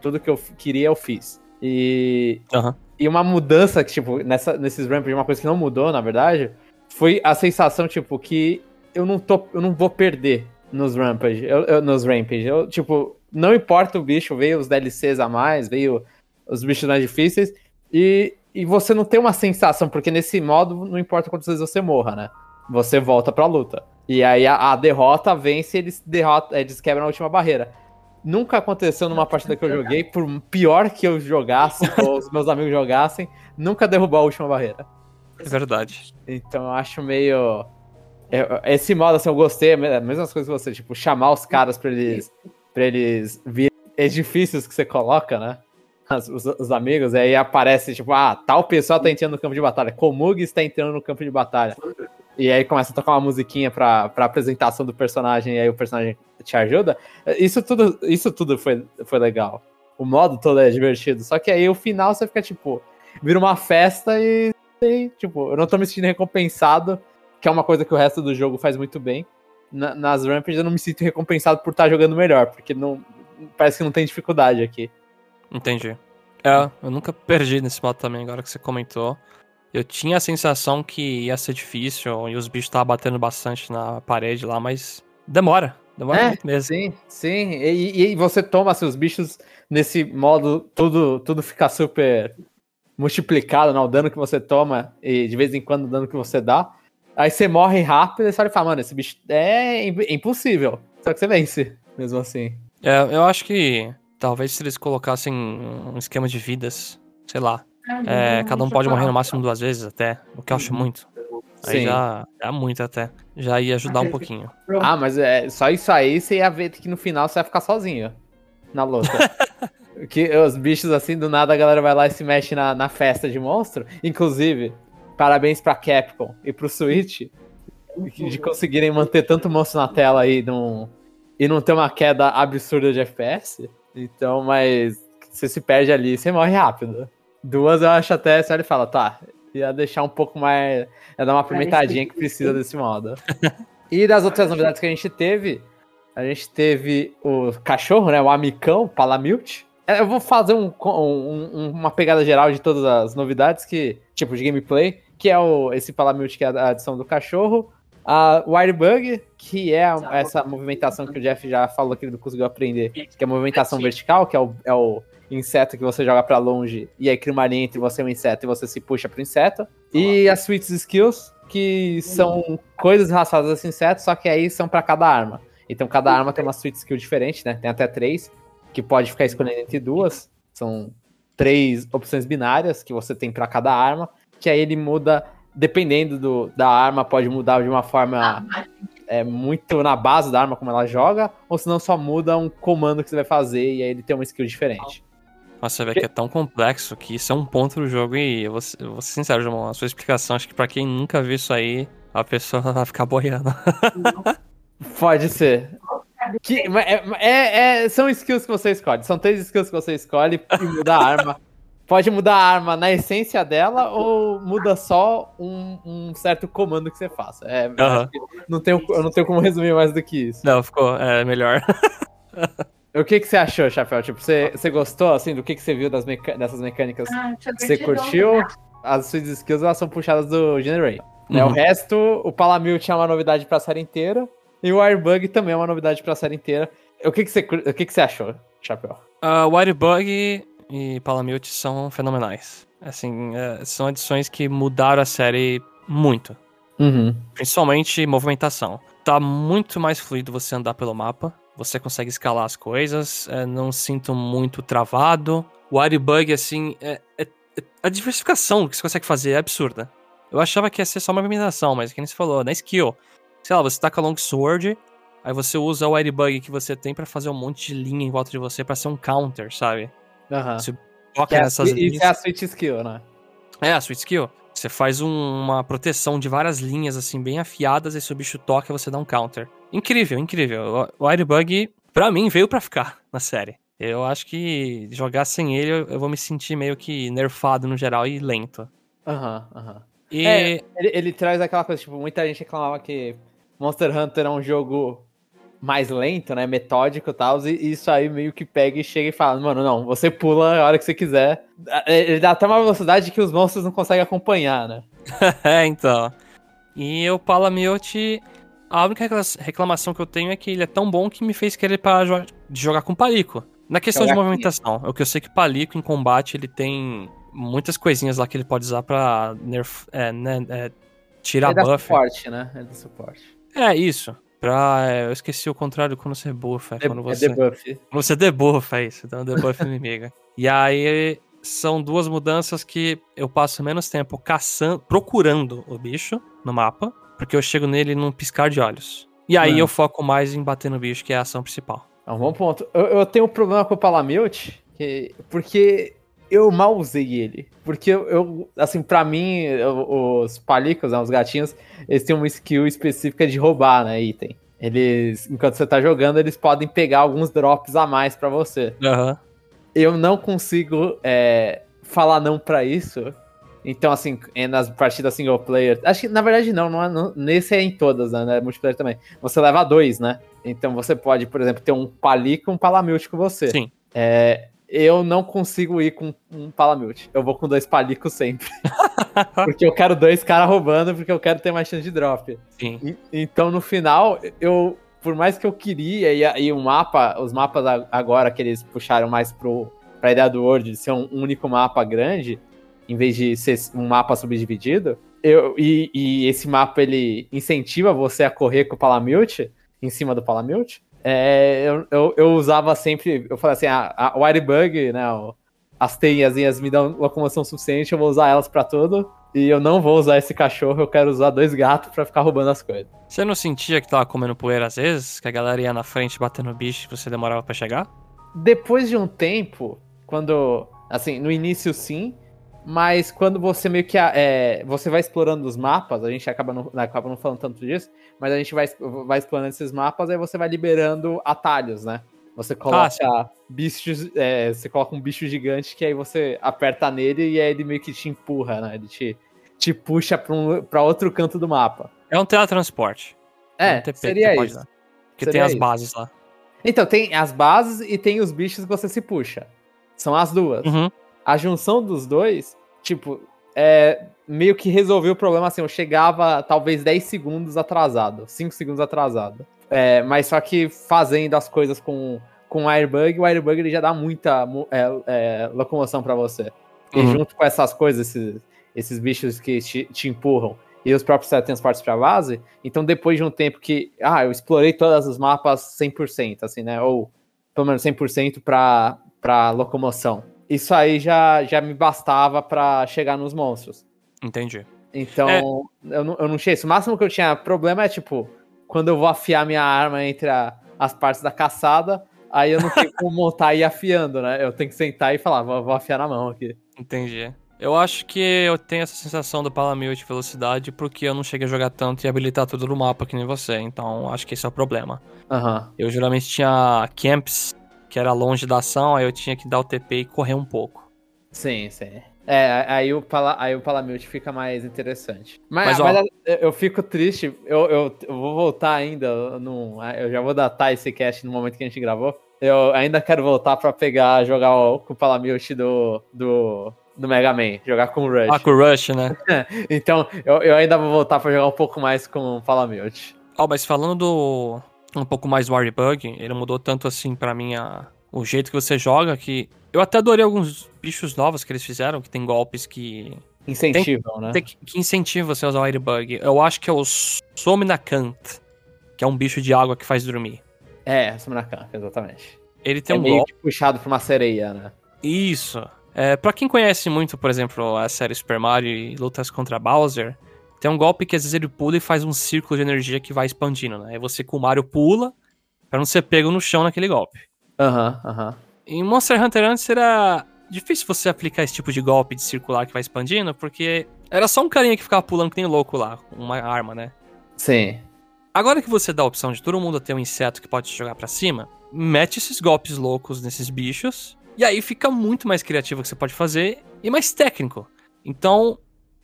Tudo que eu queria eu fiz. E, Aham. e uma mudança que, tipo, nessa, nesses Rampage, uma coisa que não mudou, na verdade, foi a sensação, tipo, que eu não, tô, eu não vou perder nos Rampage. Eu, eu- nos Rampage. Eu, tipo, não importa o bicho, veio os DLCs a mais, veio os bichos mais difíceis. E, e você não tem uma sensação, porque nesse modo não importa quantas vezes você morra, né? Você volta pra luta. E aí a, a derrota vence e eles, derrota, eles quebram a última barreira. Nunca aconteceu numa partida que eu joguei, por pior que eu jogasse, ou os meus amigos jogassem, nunca derrubou a última barreira. É verdade. Então eu acho meio. é- Esse modo, assim, eu gostei, a mesma coisa que você, tipo, chamar os caras pra eles, pra eles virem edifícios que você coloca, né? As- Os, os amigos, aí aparece, tipo, ah, tal pessoa tá entrando no campo de batalha, Komug está entrando no campo de batalha. E aí começa a tocar uma musiquinha pra, pra apresentação do personagem, e aí o personagem te ajuda. Isso tudo, isso tudo foi, foi legal. O modo todo é divertido. Só que aí o final você fica, tipo, vira uma festa e sei, tipo, eu não tô me sentindo recompensado, que é uma coisa que o resto do jogo faz muito bem. Na- nas Rampage eu não me sinto recompensado por estar jogando melhor, porque não parece que não tem dificuldade aqui. Entendi. É, eu nunca perdi nesse modo também, agora que você comentou. Eu tinha a sensação que ia ser difícil e os bichos estavam batendo bastante na parede lá, mas demora. Demora É, muito mesmo. Sim, sim. E, e você toma seus bichos nesse modo, tudo, tudo fica super multiplicado, né? O dano que você toma e de vez em quando o dano que você dá. Aí você morre rápido e você olha e fala, mano, esse bicho é im- impossível. Só que você vence, mesmo assim. É, eu acho que talvez se eles colocassem um esquema de vidas, sei lá. É, cada um pode morrer no máximo duas vezes até, o que eu acho muito. Aí Sim. já é muito até. Já ia ajudar um pouquinho. Ah, mas é só isso aí você ia ver que no final você vai ficar sozinho na luta. que os bichos assim, do nada a galera vai lá e se mexe na, na festa de monstro. Inclusive, parabéns pra Capcom e pro Switch de conseguirem manter tanto monstro na tela aí não, e não ter uma queda absurda de FPS. Então, mas você se perde ali você morre rápido. Duas eu acho até, você olha e fala, tá, ia deixar um pouco mais. ia dar uma apimentadinha que precisa desse modo. E das outras novidades que a gente teve, a gente teve o cachorro, né? O amicão, o Palamute. É, Eu vou fazer um- um- um- uma pegada geral de todas as novidades, que, tipo, de gameplay, que é o, esse Palamute, que é a adição do cachorro. A Wirebug, que é essa movimentação que o Jeff já falou que ele não conseguiu aprender, que é a movimentação vertical, que é o, é o inseto que você joga pra longe e aí cria uma linha entre você e o inseto e você se puxa pro inseto. E as Sweets Skills, que são coisas relacionadas a esse inseto, só que aí são pra cada arma. Então cada arma tem uma Sweet Skill diferente, né? Tem até três, que pode ficar escolhendo entre duas. São três opções binárias que você tem pra cada arma, que aí ele muda, dependendo do, da arma, pode mudar de uma forma é, muito na base da arma como ela joga, ou senão só muda um comando que você vai fazer e aí ele tem uma skill diferente. Mas você vê que é tão complexo que isso é um ponto do jogo e eu vou, ser- eu vou ser sincero, João, a sua explicação, acho que pra quem nunca viu isso aí, a pessoa vai ficar boiando. Pode ser. Que, é, é- é- são skills que você escolhe. São três skills que você escolhe e muda a arma. Pode mudar a arma na essência dela ou muda só um, um certo comando que você faça. É, que não tenho, eu não tenho como resumir mais do que isso. Não, ficou é, melhor. O que, que você achou, Chapéu? Tipo, você, você gostou, assim, do que, que você viu das meca dessas mecânicas? Ah, você curtiu? As suas skills, elas são puxadas do Generate. Né? O Uhum. resto, o Palamute é uma novidade pra série inteira. E o Airbug também é uma novidade pra série inteira. O que, que, você, o que, que você achou, Chapéu? Uh, Wirebug e Palamute são fenomenais. Assim, é, são adições que mudaram a série muito. Uhum. Principalmente movimentação. Tá muito mais fluido você andar pelo mapa. Você consegue escalar as coisas. é, não sinto muito travado. O Wirebug, assim, é- é- é- a diversificação que você consegue fazer é absurda. Eu achava que ia ser só uma movimentação, mas que nem você falou, na skill. Sei lá, você taca Long Sword, aí você usa o Wirebug que você tem pra fazer um monte de linha em volta de você pra ser um counter, sabe? Aham. Você toca é nessas Isso linhas. é a Switch Skill, né? É, a sweet skill. Você faz um- uma proteção de várias linhas, assim, bem afiadas, e se o bicho toca, você dá um counter. Incrível, incrível. O Wirebug, pra mim, veio pra ficar na série. Eu acho que jogar sem ele, eu- vou me sentir meio que nerfado no geral e lento. Aham, aham. E É. Ele, ele traz aquela coisa, tipo, muita gente reclamava que Monster Hunter é um jogo mais lento, né? Metódico e tal. E isso aí meio que pega e chega e fala, mano, não, você pula a hora que você quiser. É, Ele dá até uma velocidade que os monstros não conseguem acompanhar, né? é, então. E o Palamute, a única recla- reclamação que eu tenho é que ele é tão bom que me fez querer parar de jogar com Palico. Na questão de movimentação, é o que eu sei que Palico em combate ele tem muitas coisinhas lá que ele pode usar pra nerf, é, né, é, tirar Ele buff. suporte, né? Ele dá suporte. É, isso. Pra, é, eu esqueci o contrário quando você buffa. É, quando É você, debuff. quando você debuffa, é isso. Dá um debuff no inimigo. E aí são duas mudanças que eu passo menos tempo caçando, procurando o bicho no mapa, porque eu chego nele num piscar de olhos. E aí Mano. eu foco mais em bater no bicho, que é a ação principal. É um bom ponto. Eu, eu tenho um problema com o Palamute, que, porque eu mal usei ele. Porque eu, eu, assim, pra mim, eu- os palicos, né, os gatinhos, eles têm uma skill específica de roubar, né, item. Eles, enquanto você tá jogando, eles podem pegar alguns drops a mais pra você. Aham. Eu não consigo é, falar não pra isso. Então, assim, é nas partidas single player. Acho que, na verdade, não, não, é- não nesse é em todas, né? É multiplayer também. Você leva dois, né? Então você pode, por exemplo, ter um palico e um palamute com você. Sim. É, eu não consigo ir com um palamute. Eu vou com dois palicos sempre. porque eu quero dois caras roubando, porque eu quero ter mais chance de drop. Sim. E- Então, no final, eu, por mais que eu queria, e, e o mapa, os mapas agora que eles puxaram mais pro, pra ideia do World de ser um único mapa grande, em vez de ser um mapa subdividido, eu, e, e esse mapa ele incentiva você a correr com o Palamute, em cima do Palamute, é, eu, eu, eu usava sempre, eu falei assim, a, a Wirebug, né, o- as teiazinhas me dão locomoção suficiente, eu vou usar elas pra tudo, e eu não vou usar esse cachorro, eu quero usar dois gatos pra ficar roubando as coisas. Você não sentia que tava comendo poeira às vezes? Que a galera ia na frente batendo bicho e você demorava pra chegar? depois de um tempo, quando. Assim, no início sim, mas quando você meio que. É, você vai explorando os mapas, a gente acaba não, acaba não falando tanto disso, mas a gente vai, vai explorando esses mapas, aí você vai liberando atalhos, né? Você coloca bichos. é, você coloca um bicho gigante que aí você aperta nele e aí ele meio que te empurra, né? Ele te, te puxa pra, um, pra outro canto do mapa. É um teletransporte. É, um TP que seria pode isso. dar. Porque Seria tem as isso. bases lá. Então, tem as bases e tem os bichos que você se puxa. São as duas. Uhum. A junção dos dois, tipo, é, meio que resolveu o problema assim. Eu chegava talvez 10 segundos atrasado, 5 segundos atrasado. É, mas só que fazendo as coisas com, com o Airbug, o Airbug ele já dá muita mu- é, é, locomoção pra você. E Uhum. junto com essas coisas, esses, esses bichos que te, te empurram e os próprios teletransportes pra base, então depois de um tempo que, ah, eu explorei todos os mapas 100%, assim, né? Ou pelo menos 100% pra, pra locomoção. Isso aí já, já me bastava pra chegar nos monstros. Entendi. Então, É. eu, não, eu não tinha isso. O máximo que eu tinha problema é, tipo, quando eu vou afiar minha arma entre a- as partes da caçada, aí eu não tenho como montar e ir afiando, né? Eu tenho que sentar e falar, vou, vou afiar na mão aqui. Entendi. Eu acho que eu tenho essa sensação do Palamute velocidade porque eu não cheguei a jogar tanto e habilitar tudo no mapa que nem você. Então acho que esse é o problema. Aham. Eu geralmente tinha camps que era longe da ação, aí eu tinha que dar o TP e correr um pouco. Sim, sim. É, aí o, Pala, aí o Palamute fica mais interessante. Mas, Mas, mas eu, eu fico triste, eu, eu, eu vou voltar ainda, eu, não, eu já vou datar esse cast no momento que a gente gravou. eu ainda quero voltar pra pegar, jogar o, com o Palamute do, do, do Mega Man, jogar com o Rush. Ah, com o Rush, né? então, eu, eu ainda vou voltar pra jogar um pouco mais com o Palamute. Ó, mas falando do um pouco mais Bug, ele mudou tanto assim pra mim a, o jeito que você joga que eu até adorei alguns bichos novos que eles fizeram, que tem golpes que incentivam, tem, né? Tem, que incentivam você a usar o Bug. Eu acho que é o Somnacant, que é um bicho de água que faz dormir. É, Somnacant, exatamente. Ele tem é um meio golpe puxado pra uma sereia, né? Isso. É, pra quem conhece muito, por exemplo, a série Super Mario e lutas contra Bowser, tem um golpe que às vezes ele pula e faz um círculo de energia que vai expandindo, né? Aí você com o Mario pula pra não ser pego no chão naquele golpe. Aham, uhum, aham. Uhum. Em Monster Hunter antes era difícil você aplicar esse tipo de golpe de circular que vai expandindo, porque era só um carinha que ficava pulando que nem louco lá, uma arma, né? Sim. Agora que você dá a opção de todo mundo ter um inseto que pode te jogar para cima, mete esses golpes loucos nesses bichos, e aí fica muito mais criativo o que você pode fazer e mais técnico. Então,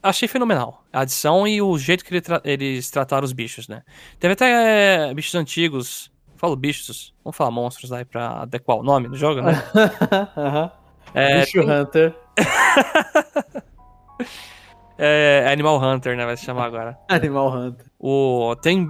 achei fenomenal a adição e o jeito que ele tra eles trataram os bichos, né? Teve até é, bichos antigos, falo bichos, vamos falar monstros aí pra adequar o nome do jogo, né? uhum. é, Bicho tem... Hunter. é, Animal Hunter, né? Vai se chamar agora. Animal Hunter. O, tem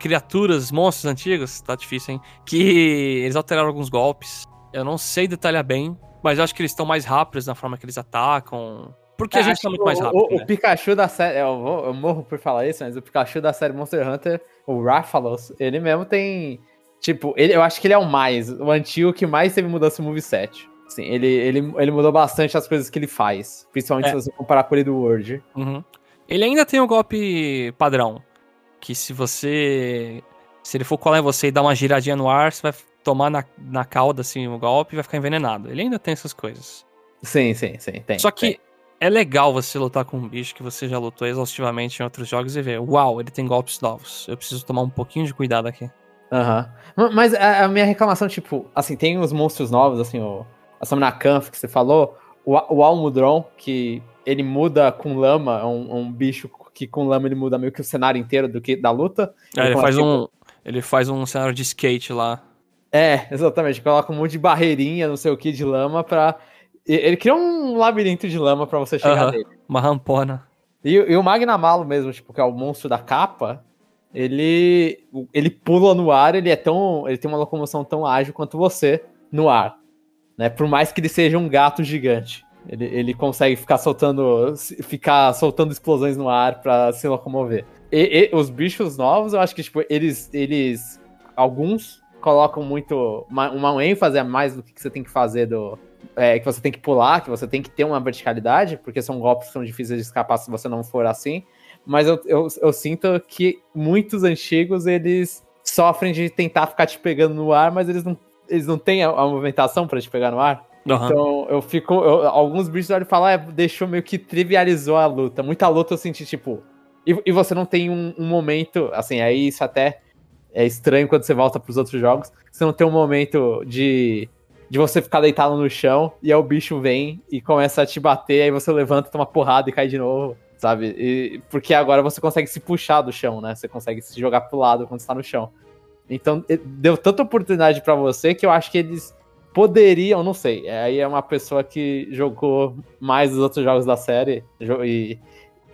criaturas, monstros antigos, tá difícil, hein? Que eles alteraram alguns golpes. Eu não sei detalhar bem, mas eu acho que eles estão mais rápidos na forma que eles atacam. Porque é, a gente tá muito mais rápido. O, né? o Pikachu da série. Eu, vou, eu, morro por falar isso, mas o Pikachu da série Monster Hunter, o Rathalos, ele mesmo tem. Tipo, ele, eu acho que ele é o mais. O antigo que mais teve mudança no moveset. Sim, ele, ele, ele mudou bastante as coisas que ele faz. Principalmente é. se você comparar com ele do World. Uhum. Ele ainda tem o golpe padrão. Que se você. Se ele for colar em você e dar uma giradinha no ar, você vai tomar na, na cauda assim o golpe e vai ficar envenenado. Ele ainda tem essas coisas. Sim, sim, sim. Tem, Só que tem é legal você lutar com um bicho que você já lutou exaustivamente em outros jogos e ver, uau, ele tem golpes novos. Eu preciso tomar um pouquinho de cuidado aqui. Aham. Uhum. Mas a, a, minha reclamação, tipo, assim, tem os monstros novos, assim, o, a Samina Kampf que você falou, o, o Almudron, que ele muda com lama, é um, um, bicho que com lama ele muda meio que o cenário inteiro do que da luta. É, ele, ele faz um. Ele faz um cenário de skate lá. É, exatamente. Coloca um monte de barreirinha, não sei o que, de lama pra ele cria um labirinto de lama para você chegar uhum, nele. Uma rampona. E, e o Magnamalo mesmo, tipo, que é o monstro da capa, ele ele pula no ar, ele é tão, ele tem uma locomoção tão ágil quanto você no ar, né? Por mais que ele seja um gato gigante, ele, ele consegue ficar soltando ficar soltando explosões no ar para se locomover. E, e, os bichos novos, eu acho que tipo eles eles alguns colocam muito uma, uma ênfase a mais do que você tem que fazer do é, que você tem que pular, que você tem que ter uma verticalidade, porque são golpes que são difíceis de escapar se você não for assim. Mas eu, eu, eu sinto que muitos antigos eles sofrem de tentar ficar te pegando no ar, mas eles não, eles não têm a, a movimentação para te pegar no ar. Uhum. Então eu fico. Eu, alguns bichos olham e falam, é, deixou meio que trivializou a luta. Muita luta eu senti, tipo. E, e você não tem um, um, momento. Assim, aí isso até é estranho quando você volta pros outros jogos. Você não tem um momento de de você ficar deitado no chão e aí o bicho vem e começa a te bater, aí você levanta, toma porrada e cai de novo, sabe? E, porque agora você consegue se puxar do chão, né? Você consegue se jogar pro lado quando está no chão. Então, deu tanta oportunidade para você que eu acho que eles poderiam, não sei. Aí é uma pessoa que jogou mais os outros jogos da série e,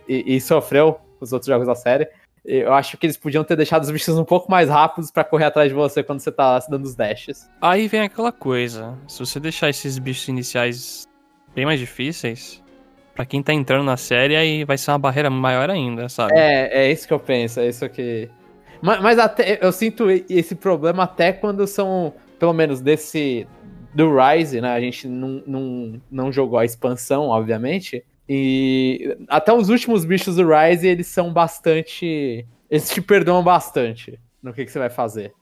e, e sofreu os outros jogos da série. Eu acho que eles podiam ter deixado os bichos um pouco mais rápidos para correr atrás de você quando você tá dando os dashes. Aí vem aquela coisa, se você deixar esses bichos iniciais bem mais difíceis, para quem tá entrando na série, aí vai ser uma barreira maior ainda, sabe? É, é isso que eu penso, é isso que... Mas, mas até, eu sinto esse problema até quando são, pelo menos desse... Do Rise, né? A gente não, não, não jogou a expansão, obviamente. E até os últimos bichos do Rise, eles são bastante. Eles te perdoam bastante no que, que você vai fazer.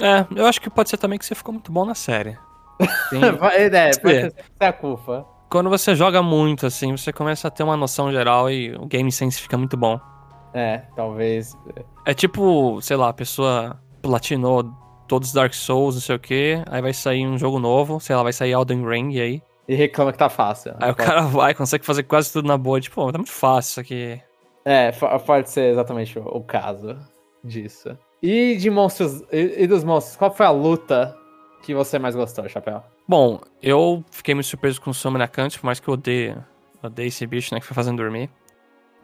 É, eu acho que pode ser também que você ficou muito bom na série. é, pode ser a culpa. Quando você joga muito, assim, você começa a ter uma noção geral e o game sense fica muito bom. É, talvez. É tipo, sei lá, a pessoa platinou todos os Dark Souls, não sei o que, aí vai sair um jogo novo, sei lá, vai sair Elden Ring aí e reclama que tá fácil. Aí o cara vai, consegue fazer quase tudo na boa, tipo, tá muito fácil isso aqui. É, pode ser exatamente o, caso disso. E de monstros, e, e, dos monstros, qual foi a luta que você mais gostou, Chapéu? Bom, eu fiquei muito surpreso com o Somanacante, por mais que eu odeie, odeie esse bicho, né, que foi fazendo dormir.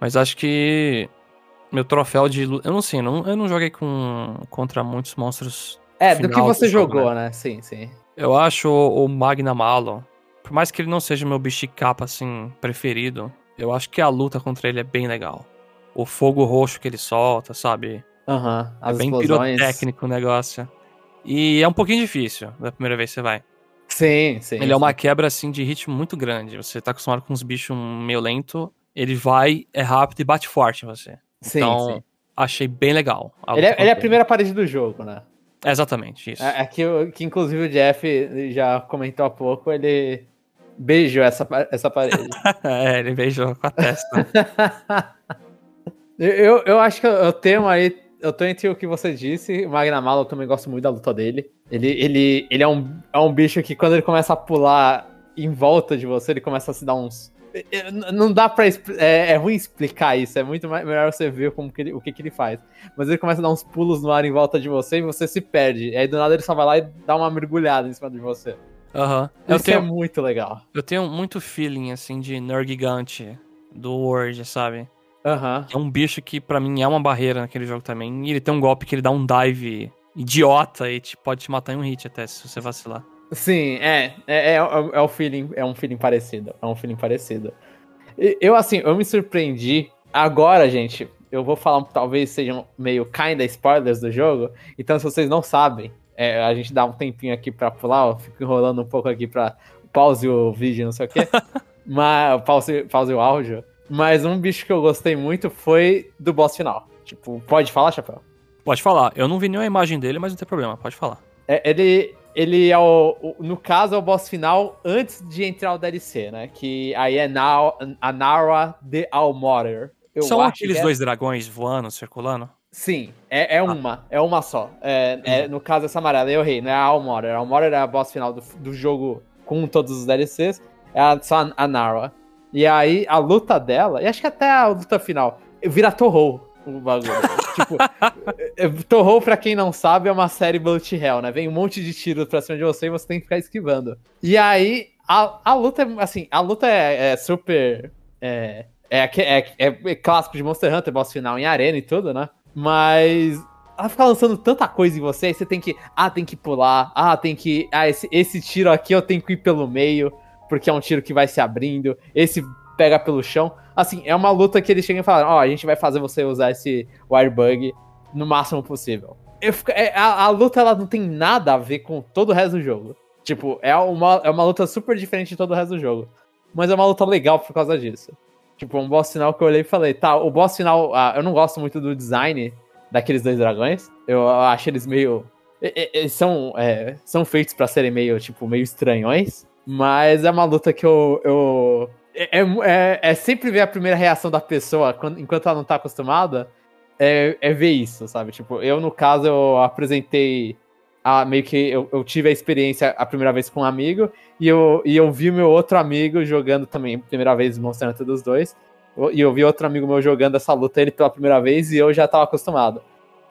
Mas acho que meu troféu de. Eu não sei, não, eu não joguei com, contra muitos monstros. É, do que você do jogo, jogou, né? né? Sim, sim. Eu acho o, o Magna Malo, por mais que ele não seja meu bicho capa, assim, preferido, eu acho que a luta contra ele é bem legal. O fogo roxo que ele solta, sabe? Aham, uhum, É bem explosões. pirotécnico o negócio. E é um pouquinho difícil da primeira vez que você vai. Sim, sim. Ele sim. é uma quebra, assim, de ritmo muito grande. Você tá acostumado com uns bichos meio lento, ele vai, é rápido e bate forte em você. Sim, então, sim. achei bem legal. Ele é, ele é a primeira parede do jogo, né? exatamente, isso. É, é que, que, inclusive, o Jeff já comentou há pouco, ele beijou essa, essa parede. é, ele beijou com a testa. eu, eu acho que eu tenho aí. Eu tô entre o que você disse. O Magnamalo, eu também gosto muito da luta dele. Ele, ele, ele é, um, é um bicho que, quando ele começa a pular em volta de você, ele começa a se dar uns. Não dá pra. É, é ruim explicar isso. É muito mais, melhor você ver como que ele, o que, que ele faz. Mas ele começa a dar uns pulos no ar em volta de você e você se perde. E aí do nada ele só vai lá e dá uma mergulhada em cima de você. Aham. Uhum. Isso tenho, é muito legal. Eu tenho muito feeling, assim, de Nergigante do Word, sabe? Aham. Uhum. É um bicho que para mim é uma barreira naquele jogo também. E ele tem um golpe que ele dá um dive idiota e te, pode te matar em um hit até, se você vacilar. Sim, é. É, é, é, é um feeling, é um feeling parecido. É um feeling parecido. Eu, assim, eu me surpreendi. Agora, gente, eu vou falar, talvez sejam meio kinda spoilers do jogo. Então, se vocês não sabem, é, a gente dá um tempinho aqui pra pular, eu fico enrolando um pouco aqui pra pause o vídeo, não sei o quê. mas pause, pause o áudio. Mas um bicho que eu gostei muito foi do boss final. Tipo, pode falar, Chapéu? Pode falar. Eu não vi nenhuma imagem dele, mas não tem problema, pode falar. É, ele, ele é o, o, No caso, é o boss final antes de entrar o DLC, né? Que aí é Now, a Nara de Almorer. São aqueles é... dois dragões voando, circulando? Sim, é, é ah. uma, é uma só. É, é, no caso, essa amarela é o rei, não é a Almorer. A Almorer é a boss final do, do jogo com todos os DLCs, é só a Nara. E aí, a luta dela, e acho que até a luta final, vira Torrou o bagulho. tipo, é, Torrou, pra quem não sabe, é uma série Bullet Hell, né? Vem um monte de tiros pra cima de você e você tem que ficar esquivando. E aí, a, a luta é, assim, a luta é, é super... É, é, é, é, clássico de Monster Hunter, boss final em arena e tudo, né? Mas ela fica lançando tanta coisa em você, aí você tem que. Ah, tem que pular. Ah, tem que. Ah, esse, esse tiro aqui eu tenho que ir pelo meio, porque é um tiro que vai se abrindo. Esse pega pelo chão. Assim, é uma luta que eles chegam e falam: Ó, oh, a gente vai fazer você usar esse Wirebug no máximo possível. Fico, é, a, a, luta ela não tem nada a ver com todo o resto do jogo. Tipo, é uma, é uma luta super diferente de todo o resto do jogo. Mas é uma luta legal por causa disso. Tipo, um boss final que eu olhei e falei, tá, o boss final, ah, eu não gosto muito do design daqueles dois dragões. Eu acho eles meio. Eles são, é, são feitos para serem meio, tipo, meio estranhões. Mas é uma luta que eu. eu é, é, é, sempre ver a primeira reação da pessoa quando, enquanto ela não tá acostumada. É, é ver isso, sabe? Tipo, eu, no caso, eu apresentei. A, meio que eu, eu tive a experiência a primeira vez com um amigo. E eu, e eu vi meu outro amigo jogando também, primeira vez Monster Hunter dos dois. E eu vi outro amigo meu jogando essa luta ele pela primeira vez e eu já tava acostumado.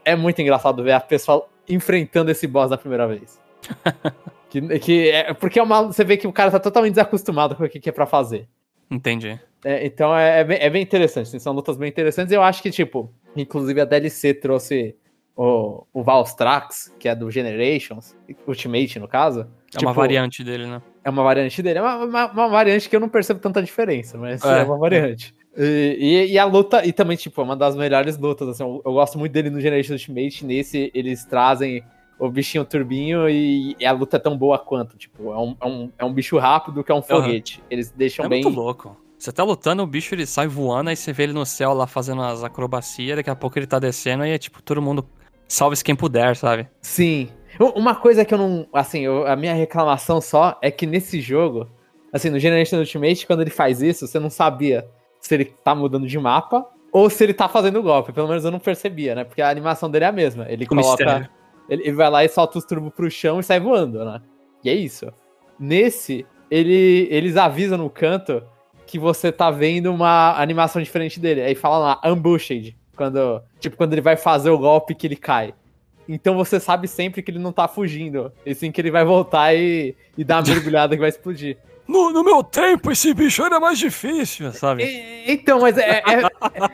É muito engraçado ver a pessoa enfrentando esse boss da primeira vez. que, que é, porque é uma, você vê que o cara tá totalmente desacostumado com o que, que é pra fazer. Entendi. É, então é, é, bem, é, bem, interessante, assim, são lutas bem interessantes. Eu acho que, tipo, inclusive a DLC trouxe o, o Valstrax, que é do Generations, Ultimate no caso. É tipo, uma variante dele, né? É uma variante dele. É uma, uma, uma, variante que eu não percebo tanta diferença, mas é, é uma variante. E, e, e, a luta, e também, tipo, é uma das melhores lutas. Assim, eu, eu, gosto muito dele no Generation Ultimate. Nesse, eles trazem o bichinho turbinho e, e a luta é tão boa quanto. Tipo, é um, é um, é um bicho rápido que é um foguete. Uhum. Eles deixam é bem. muito louco. Você tá lutando, o bicho ele sai voando, aí você vê ele no céu lá fazendo as acrobacias, daqui a pouco ele tá descendo e é tipo, todo mundo salve-se quem puder, sabe? Sim. Uma coisa que eu não. Assim, eu, a minha reclamação só é que nesse jogo, assim, no Generation Ultimate, quando ele faz isso, você não sabia se ele tá mudando de mapa ou se ele tá fazendo golpe. Pelo menos eu não percebia, né? Porque a animação dele é a mesma. Ele coloca. Ele, ele, vai lá e solta os turbos pro chão e sai voando, né? E é isso. Nesse, ele, eles avisam no canto que você tá vendo uma animação diferente dele. Aí fala lá, ambushed. Quando, tipo, quando ele vai fazer o golpe que ele cai. Então você sabe sempre que ele não tá fugindo. E sim que ele vai voltar e, e dar uma mergulhada que vai explodir. No, no, meu tempo, esse bicho era mais difícil, sabe? E, então, mas é,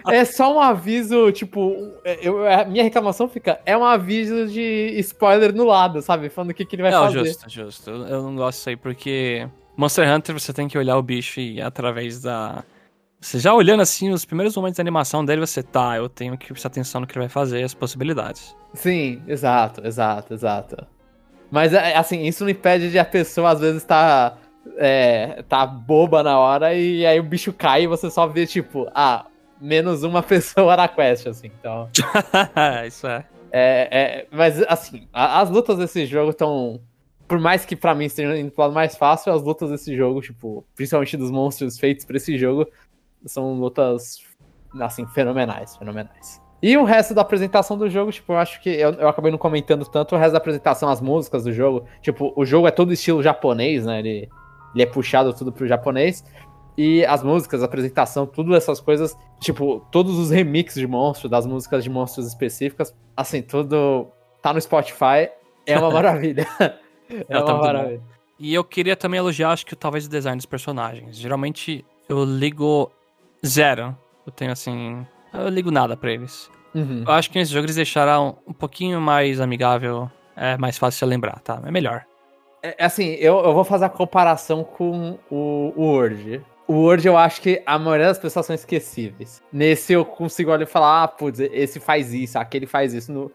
é, é, só um aviso, tipo, eu, a minha reclamação fica, é um aviso de spoiler no lado, sabe? Falando o que, que ele vai não, fazer. Justo, justo. Eu não gosto disso aí, porque Monster Hunter você tem que olhar o bicho e através da. Você já olhando assim os primeiros momentos de animação dele, você tá, eu tenho que prestar atenção no que ele vai fazer, as possibilidades. Sim, exato, exato, exato. Mas é, assim, isso não impede de a pessoa às vezes estar. Tá é, tá boba na hora e aí o bicho cai e você só vê, tipo, ah, menos uma pessoa na quest, assim, então. Isso é. é. É, Mas, assim, as lutas desse jogo estão. Por mais que para mim estejam indo pro lado mais fácil, as lutas desse jogo, tipo, principalmente dos monstros feitos pra esse jogo, são lutas, assim, fenomenais, fenomenais. E o resto da apresentação do jogo, tipo, eu acho que eu, eu acabei não comentando tanto o resto da apresentação, as músicas do jogo. Tipo, o jogo é todo estilo japonês, né? Ele, ele é puxado tudo pro japonês. E as músicas, a apresentação, tudo essas coisas, tipo, todos os remixes de monstros, das músicas de monstros específicas, assim, tudo tá no Spotify, é uma maravilha. é, é uma maravilha. Bom. E eu queria também elogiar, acho que talvez o design dos personagens. Geralmente eu ligo zero. Eu tenho assim. Eu ligo nada pra eles. Uhum. Eu acho que nesse jogo eles deixaram um pouquinho mais amigável. É mais fácil de lembrar, tá? É melhor. É, é, assim, eu, eu vou fazer a comparação com o, o Word. O Word eu acho que a maioria das pessoas são esquecíveis. Nesse eu consigo olhar e falar, ah, putz, esse faz isso, aquele faz isso. No...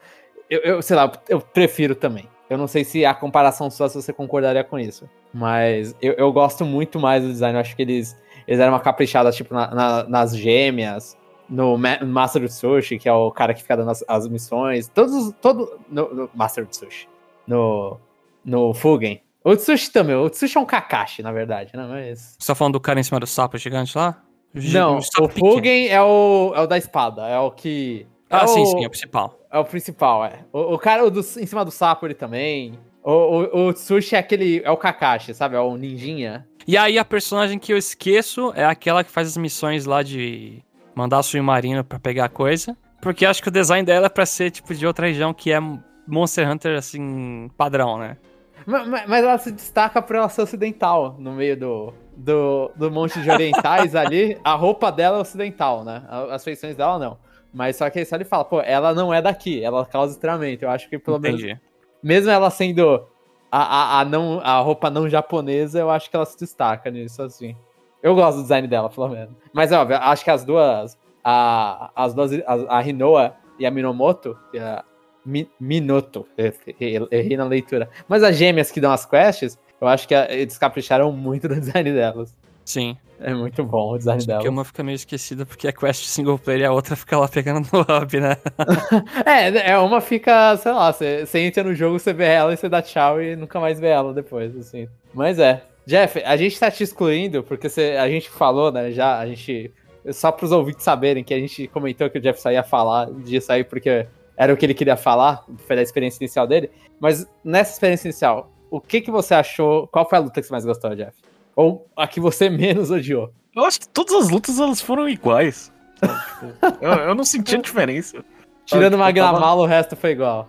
Eu, eu, sei lá, eu prefiro também. Eu não sei se a comparação só se você concordaria com isso. Mas eu, eu gosto muito mais do design. Eu acho que eles, eles deram uma caprichada, tipo, na, na, nas gêmeas, no, Ma Master of Sushi, que é o cara que fica dando as, as missões. Todos, todo, no, no Master of Sushi. No no Fugen. O Tsushi também, o Tsushi é um Kakashi, na verdade, né? Mas... Você tá falando do cara em cima do sapo gigante lá? Não, o, o Fugen é o, é o da espada, é o que... É ah, o, sim, sim, é o principal. É o principal, é. O, o cara do, em cima do sapo, ele também. O, o, o Tsushi é aquele, é o Kakashi, sabe? É o ninjinha. E aí a personagem que eu esqueço é aquela que faz as missões lá de mandar submarino para pegar coisa. Porque acho que o design dela é pra ser, tipo, de outra região que é Monster Hunter, assim, padrão, né? Mas, mas ela se destaca por ela ser ocidental no meio do, do, do monte de orientais ali. A roupa dela é ocidental, né? As feições dela não. Mas só que aí só ele fala, pô, ela não é daqui, ela causa estranhamento. Eu acho que pelo Entendi. menos. Mesmo ela sendo a, a, a, não, a roupa não japonesa, eu acho que ela se destaca nisso, assim. Eu gosto do design dela, pelo menos. Mas, óbvio, acho que as duas. A, as duas. A, a Hinoa e a Minomoto, é Mi, Minoto. Errei na leitura. Mas as gêmeas que dão as quests, eu acho que eles capricharam muito no design delas. Sim. É muito bom o design dela. Porque uma fica meio esquecida porque é quest single player e a outra fica lá pegando no hub, né? é, é, uma fica, sei lá, você, você entra no jogo, você vê ela e você dá tchau e nunca mais vê ela depois, assim. Mas é. Jeff, a gente tá te excluindo porque você, a gente falou, né, já, a gente... Só pros ouvintes saberem que a gente comentou que o Jeff só ia falar disso aí porque era o que ele queria falar, foi da experiência inicial dele. Mas nessa experiência inicial, o que que você achou? Qual foi a luta que você mais gostou, Jeff? Ou a que você menos odiou? Eu acho que todas as lutas elas foram iguais. tipo, eu, eu, não senti a diferença. Tirando uma tipo, tava... o resto foi igual.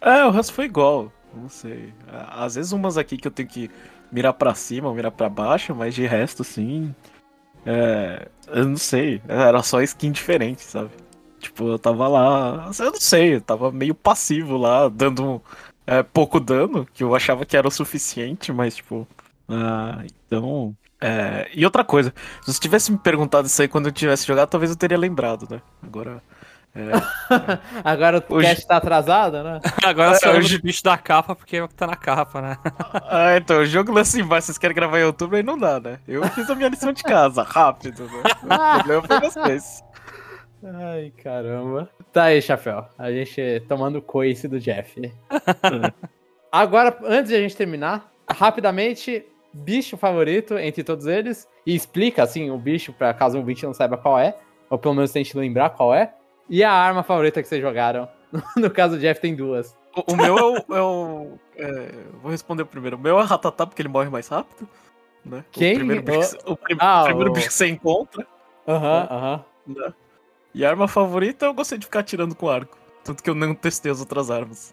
É, o resto foi igual. Não sei. Às vezes umas aqui que eu tenho que mirar para cima, mirar para baixo, mas de resto, sim. É, eu não sei. Era só skin diferente, sabe? Tipo, eu tava lá, eu não sei, eu tava meio passivo lá, dando é, pouco dano, que eu achava que era o suficiente, mas tipo. Uh, então. É... E outra coisa, se você tivesse me perguntado isso aí quando eu tivesse jogado, talvez eu teria lembrado, né? Agora. É, é. Agora o hoje... cast tá atrasado, né? Agora é, hoje... o bicho da capa, porque é o que tá na capa, né? ah, então, o jogo lança embaixo, vocês querem gravar em outubro, aí não dá, né? Eu fiz a minha lição de casa, rápido, né? O problema foi vocês. Ai, caramba. Tá aí, Chapéu. A gente tomando coice do Jeff. Agora, antes de a gente terminar, rapidamente, bicho favorito entre todos eles. E explica, assim, o bicho, pra caso o ouvinte não saiba qual é. Ou pelo menos tente lembrar qual é. E a arma favorita que vocês jogaram. no caso, o Jeff tem duas. O, o meu é o. É o é, vou responder primeiro. O meu é o Ratatá, porque ele morre mais rápido. Né? Quem? O primeiro bicho, o, o prim, ah, primeiro bicho que você encontra. Aham, aham. Né? E a arma favorita eu gostei de ficar atirando com arco. Tanto que eu não testei as outras armas.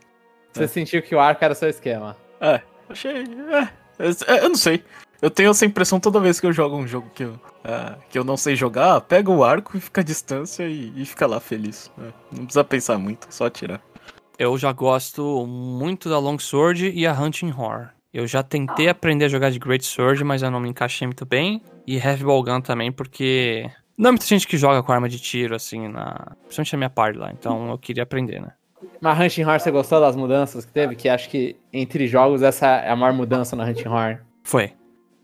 Você É. sentiu que o arco era seu esquema. É, achei. É, é, eu não sei. Eu tenho essa impressão toda vez que eu jogo um jogo que eu, é, que eu não sei jogar, pega o arco e fica à distância e, e fica lá feliz. É, não precisa pensar muito, só atirar. Eu já gosto muito da Longsword e a Hunting Horror. Eu já tentei aprender a jogar de Great Sword, mas eu não me encaixei muito bem. E Heavy Ball Gun também, porque não é muita gente que joga com arma de tiro, assim, na... principalmente na minha parte lá. Então eu queria aprender, né? Mas Hunting Horn, você gostou das mudanças que teve? Que acho que entre jogos essa é a maior mudança na Hunting Horn. Foi.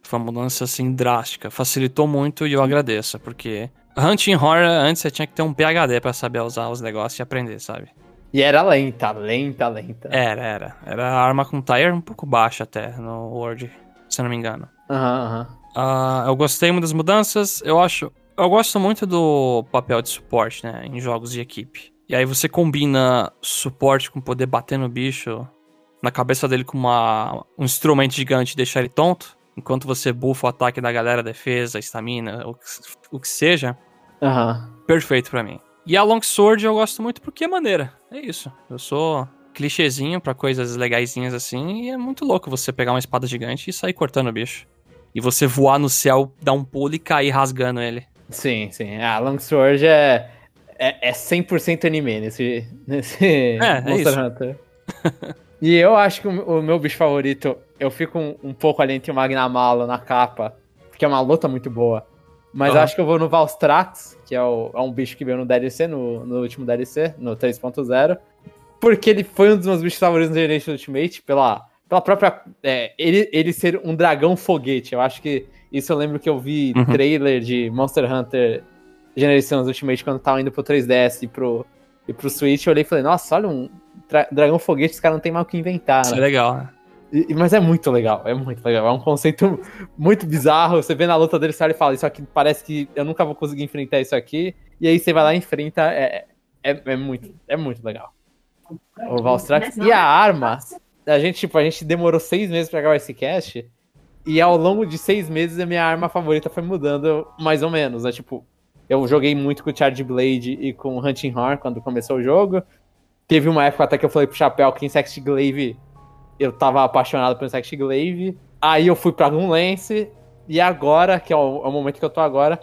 Foi uma mudança, assim, drástica. Facilitou muito e eu agradeço, porque Hunting Horror, antes você tinha que ter um PHD pra saber usar os negócios e aprender, sabe? E era lenta, lenta, lenta. Era, era. Era a arma com tire um pouco baixa até no Word, se eu não me engano. Aham, aham. Ah, eu gostei muito das mudanças. Eu acho. Eu gosto muito do papel de suporte, né? Em jogos de equipe. E aí você combina suporte com poder bater no bicho na cabeça dele com uma, um instrumento gigante e deixar ele tonto. Enquanto você buffa o ataque da galera, defesa, estamina, o, que- o que seja. Aham. Perfeito pra mim. E a Longsword eu gosto muito porque é maneira. É isso. Eu sou clichêzinho pra coisas legaisinhas assim. E é muito louco você pegar uma espada gigante e sair cortando o bicho. E você voar no céu, dar um pulo e cair rasgando ele. Sim, sim. A Longsword é, é, é 100% anime nesse, nesse é Monster isso. Hunter. e eu acho que o, o meu bicho favorito, eu fico um, um pouco ali entre o Magnamalo na capa, porque é uma luta muito boa. Mas eu Aham. acho que eu vou no Valstrax, que é, o- é um bicho que veio no DLC, no, no último DLC, no 3.0. Porque ele foi um dos meus bichos favoritos no Generation Ultimate, pela, pela própria. é, ele, ele ser um dragão foguete. Eu acho que isso eu lembro que eu vi Uhum. trailer de Monster Hunter Generations Ultimate quando tava indo pro 3DS e pro, e pro Switch. Eu olhei e falei, nossa, olha um dragão foguete, os caras não tem mais o que inventar, Isso é né? legal, né? E- mas é muito legal, é muito legal. É um conceito muito bizarro. Você vê na luta dele, olha e fala, isso aqui parece que eu nunca vou conseguir enfrentar isso aqui. E aí você vai lá e enfrenta. É, é, é muito, é muito legal. O Valstrax. E a arma, a gente, tipo, a gente demorou seis meses pra gravar esse cast. E ao longo de seis meses, a minha arma favorita foi mudando mais ou menos. É tipo, eu joguei muito com o Charge Blade e com o Hunting Horn quando começou o jogo. Teve uma época até que eu falei pro Chapéu que Insect Glaive eu tava apaixonado por Insect Glaive. Aí eu fui pra Lance. E agora, que é o, é o momento que eu tô agora,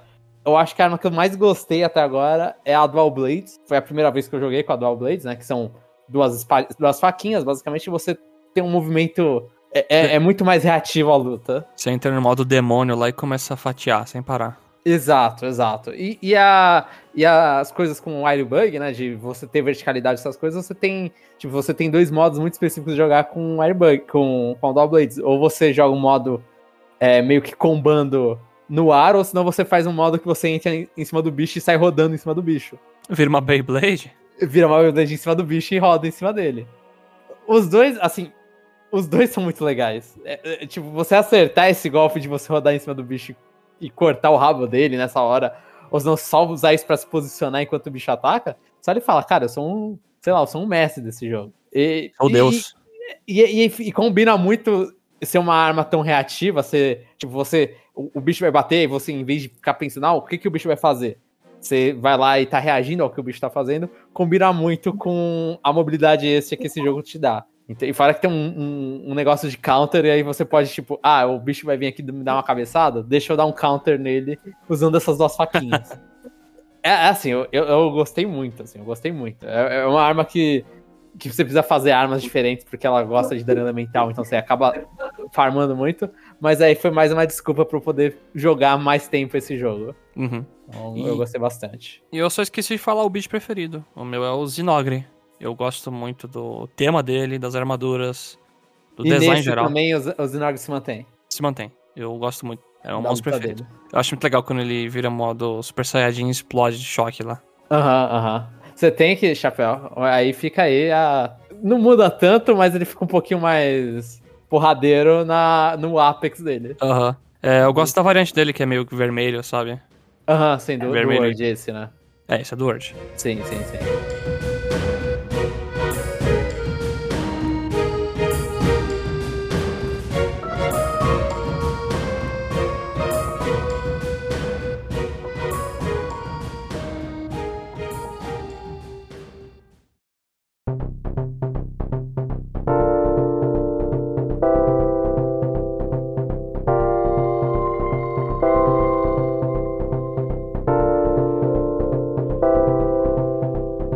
eu acho que a arma que eu mais gostei até agora é a Dual Blades. Foi a primeira vez que eu joguei com a Dual Blades, né? Que são duas, duas faquinhas, basicamente você tem um movimento. É, é- é muito mais reativo à luta. Você entra no modo demônio lá e começa a fatiar sem parar. Exato, exato. E, e, a, e as coisas com o Airbug, né? De você ter verticalidade essas coisas, você tem. Tipo, você tem dois modos muito específicos de jogar com Airbug, com, com Dual Blades. Ou você joga um modo é, meio que combando no ar, ou senão você faz um modo que você entra em, em cima do bicho e sai rodando em cima do bicho. Vira uma Beyblade? Vira uma Beyblade em cima do bicho e roda em cima dele. Os dois, assim. Os dois são muito legais. É, é, tipo, você acertar esse golpe de você rodar em cima do bicho e cortar o rabo dele nessa hora, ou se não só usar isso pra se posicionar enquanto o bicho ataca, só ele fala, cara, eu sou um, sei lá, eu sou um mestre desse jogo. E, Oh, e- Deus. E, e- e combina muito ser uma arma tão reativa, ser, tipo, você, o, o bicho vai bater e você, em vez de ficar pensando, ah, o que, que o bicho vai fazer? Você vai lá e tá reagindo ao que o bicho tá fazendo, combina muito com a mobilidade extra que esse jogo te dá. E fora que tem um, um- um negócio de counter, e aí você pode, tipo, ah, o bicho vai vir aqui me dar uma cabeçada, deixa eu dar um counter nele usando essas duas faquinhas. é, é assim, eu, eu, eu gostei muito, assim, eu gostei muito. É, é uma arma que, que você precisa fazer armas diferentes porque ela gosta de dano elemental, então você acaba farmando muito. Mas aí foi mais uma desculpa pra eu poder jogar mais tempo esse jogo. Uhum. Então, E- eu gostei bastante. E eu só esqueci de falar o bicho preferido. O meu é o Zinogre. Eu gosto muito do tema dele, das armaduras, do e design geral. também os, os Inog se mantém. Se mantém. Eu gosto muito. É o Da monstro preferido. dele. Eu acho muito legal quando ele vira modo Super Saiyajin e explode de choque lá. Aham, aham. Você tem que, chapéu. Aí fica aí a. Não muda tanto, mas ele fica um pouquinho mais porradeiro na, no Apex dele. Aham. É, eu gosto da variante dele, que é meio que vermelho, sabe? Aham, sim, do, do Vermelho. Word esse, né? É, esse é do Word. Sim, sim, sim.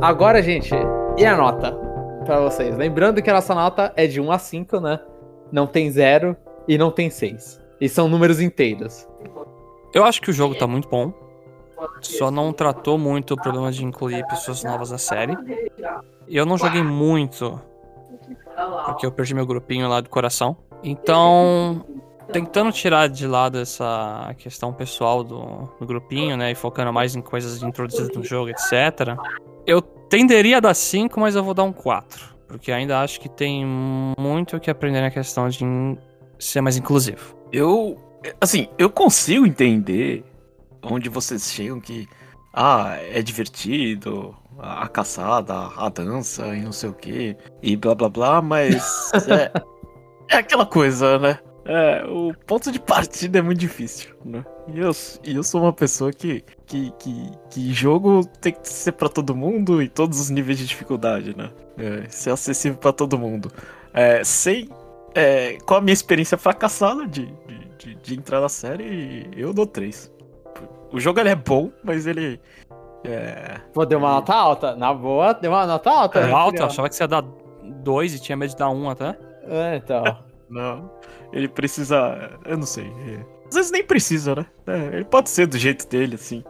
Agora, gente, e a nota pra vocês? Lembrando que a nossa nota é de 1 a 5, né? Não tem 0 e não tem 6. E são números inteiros. Eu acho que o jogo tá muito bom. Só não tratou muito o problema de incluir pessoas novas na série. Eu não joguei muito. Porque eu perdi meu grupinho lá do coração. Então, tentando tirar de lado essa questão pessoal do, do grupinho, né? E focando mais em coisas introduzidas no jogo, etc. Eu tenderia a dar 5, mas eu vou dar um 4. Porque ainda acho que tem muito o que aprender na questão de ser mais inclusivo. Eu. Assim, eu consigo entender onde vocês chegam que. Ah, é divertido, a caçada, a dança e não sei o que, e blá blá blá, mas. é, é aquela coisa, né? É, o ponto de partida é muito difícil, né? E eu, e eu sou uma pessoa que, que, que, que jogo tem que ser para todo mundo e todos os níveis de dificuldade, né? É, ser acessível para todo mundo. É, sem. É, com a minha experiência fracassada de, de, de, de entrar na série, eu dou três. O jogo ele é bom, mas ele. É. Pô, deu uma nota alta. Na boa, deu uma nota alta. É né, alta, achava que você ia dar 2 e tinha medo de dar 1 um até. É, então. Não. Ele precisa. Eu não sei. é, Às vezes nem precisa, né? É, ele pode ser do jeito dele, assim.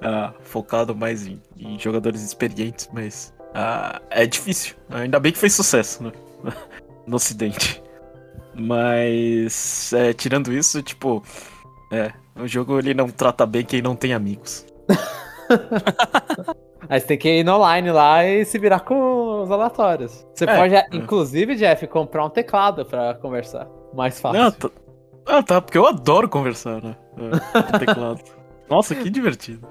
ah, focado mais em, em jogadores experientes, mas. ah, é difícil. Ainda bem que fez sucesso, né? No ocidente. Mas. é, tirando isso, tipo. É. O jogo ele não trata bem quem não tem amigos. Aí você tem que ir no online lá e se virar com os aleatórios. Você É, pode, é. inclusive, Jeff, comprar um teclado pra conversar. Mais fácil. Não, tá... Ah, tá, porque eu adoro conversar, né? É, teclado. Nossa, que divertido.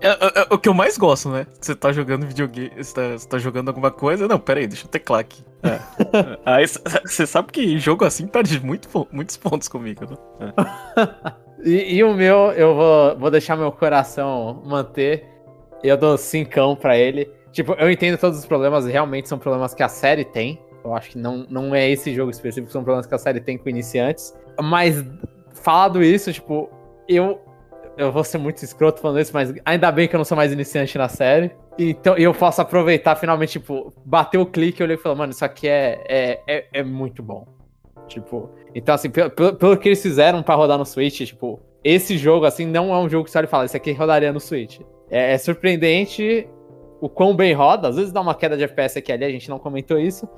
É, é, é o que eu mais gosto, né? Você tá jogando videogame, você tá, você tá jogando alguma coisa. Não, pera aí, deixa eu teclar aqui. É. É. Aí você sabe que jogo assim perde muito, muitos pontos comigo, né? E, e o meu, eu vou, vou deixar meu coração manter. Eu dou cincão pra ele. Tipo, eu entendo todos os problemas, realmente são problemas que a série tem. Eu acho que não, não é esse jogo específico, são problemas que a série tem com iniciantes. Mas, falado isso, tipo, eu. Eu vou ser muito escroto falando isso, mas ainda bem que eu não sou mais iniciante na série. Então eu posso aproveitar finalmente, tipo, bater o clique e olhei e falei, mano, isso aqui é, é, é, é muito bom. Tipo, então assim, pelo, pelo, que eles fizeram pra rodar no Switch, tipo, esse jogo, assim, não é um jogo que você olha e fala, esse aqui rodaria no Switch. É, é surpreendente o quão bem roda, às vezes dá uma queda de FPS aqui ali, a gente não comentou isso.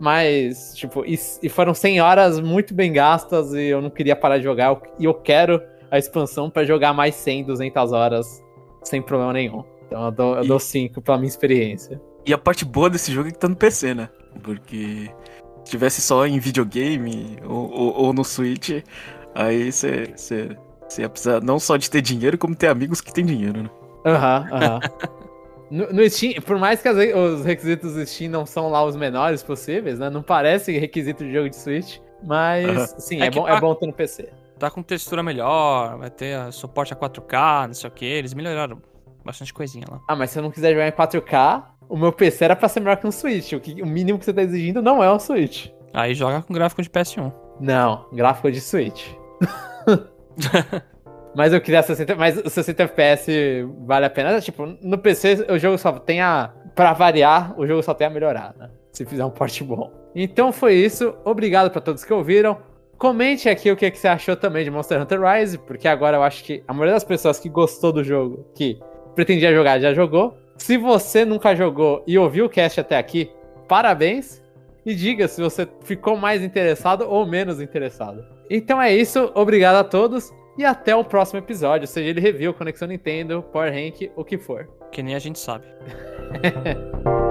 Mas, tipo, e, e foram 100 horas muito bem gastas e eu não queria parar de jogar. eu- E eu quero a expansão pra jogar mais 100, 200 horas sem problema nenhum. Então eu dou, eu E- dou 5 pela minha experiência. E a parte boa desse jogo é que tá no PC, né? Porque tivesse só em videogame ou, ou, ou no Switch, aí você ia precisar não só de ter dinheiro, como ter amigos que têm dinheiro, né? Aham, aham. No, no Steam, por mais que as os requisitos do Steam não são lá os menores possíveis, né? Não parece requisito de jogo de Switch. Mas, Aham. sim, É é, bom, a- é bom ter no PC. Tá com textura melhor, vai ter ah, suporte a 4K, não sei o que. Eles melhoraram bastante coisinha lá. Ah, mas se eu não quiser jogar em 4K, o meu PC era pra ser melhor que um Switch. O, que, o mínimo que você tá exigindo não é um Switch. Aí joga com gráfico de PS1. Não, gráfico de Switch. mas eu queria 60, mas o 60 FPS vale a pena. Tipo, no PC o jogo só tem a. Pra variar, o jogo só tem a melhorar, né? Se fizer um porte bom. Então foi isso. Obrigado pra todos que ouviram. Comente aqui o que, que você achou também de Monster Hunter Rise, porque agora eu acho que a maioria das pessoas que gostou do jogo, que pretendia jogar, já jogou. Se você nunca jogou e ouviu o cast até aqui, parabéns. E diga se você ficou mais interessado ou menos interessado. Então é isso, obrigado a todos e até o próximo episódio, seja ele review, Conexão Nintendo, Power Rank, o que for. Que nem a gente sabe.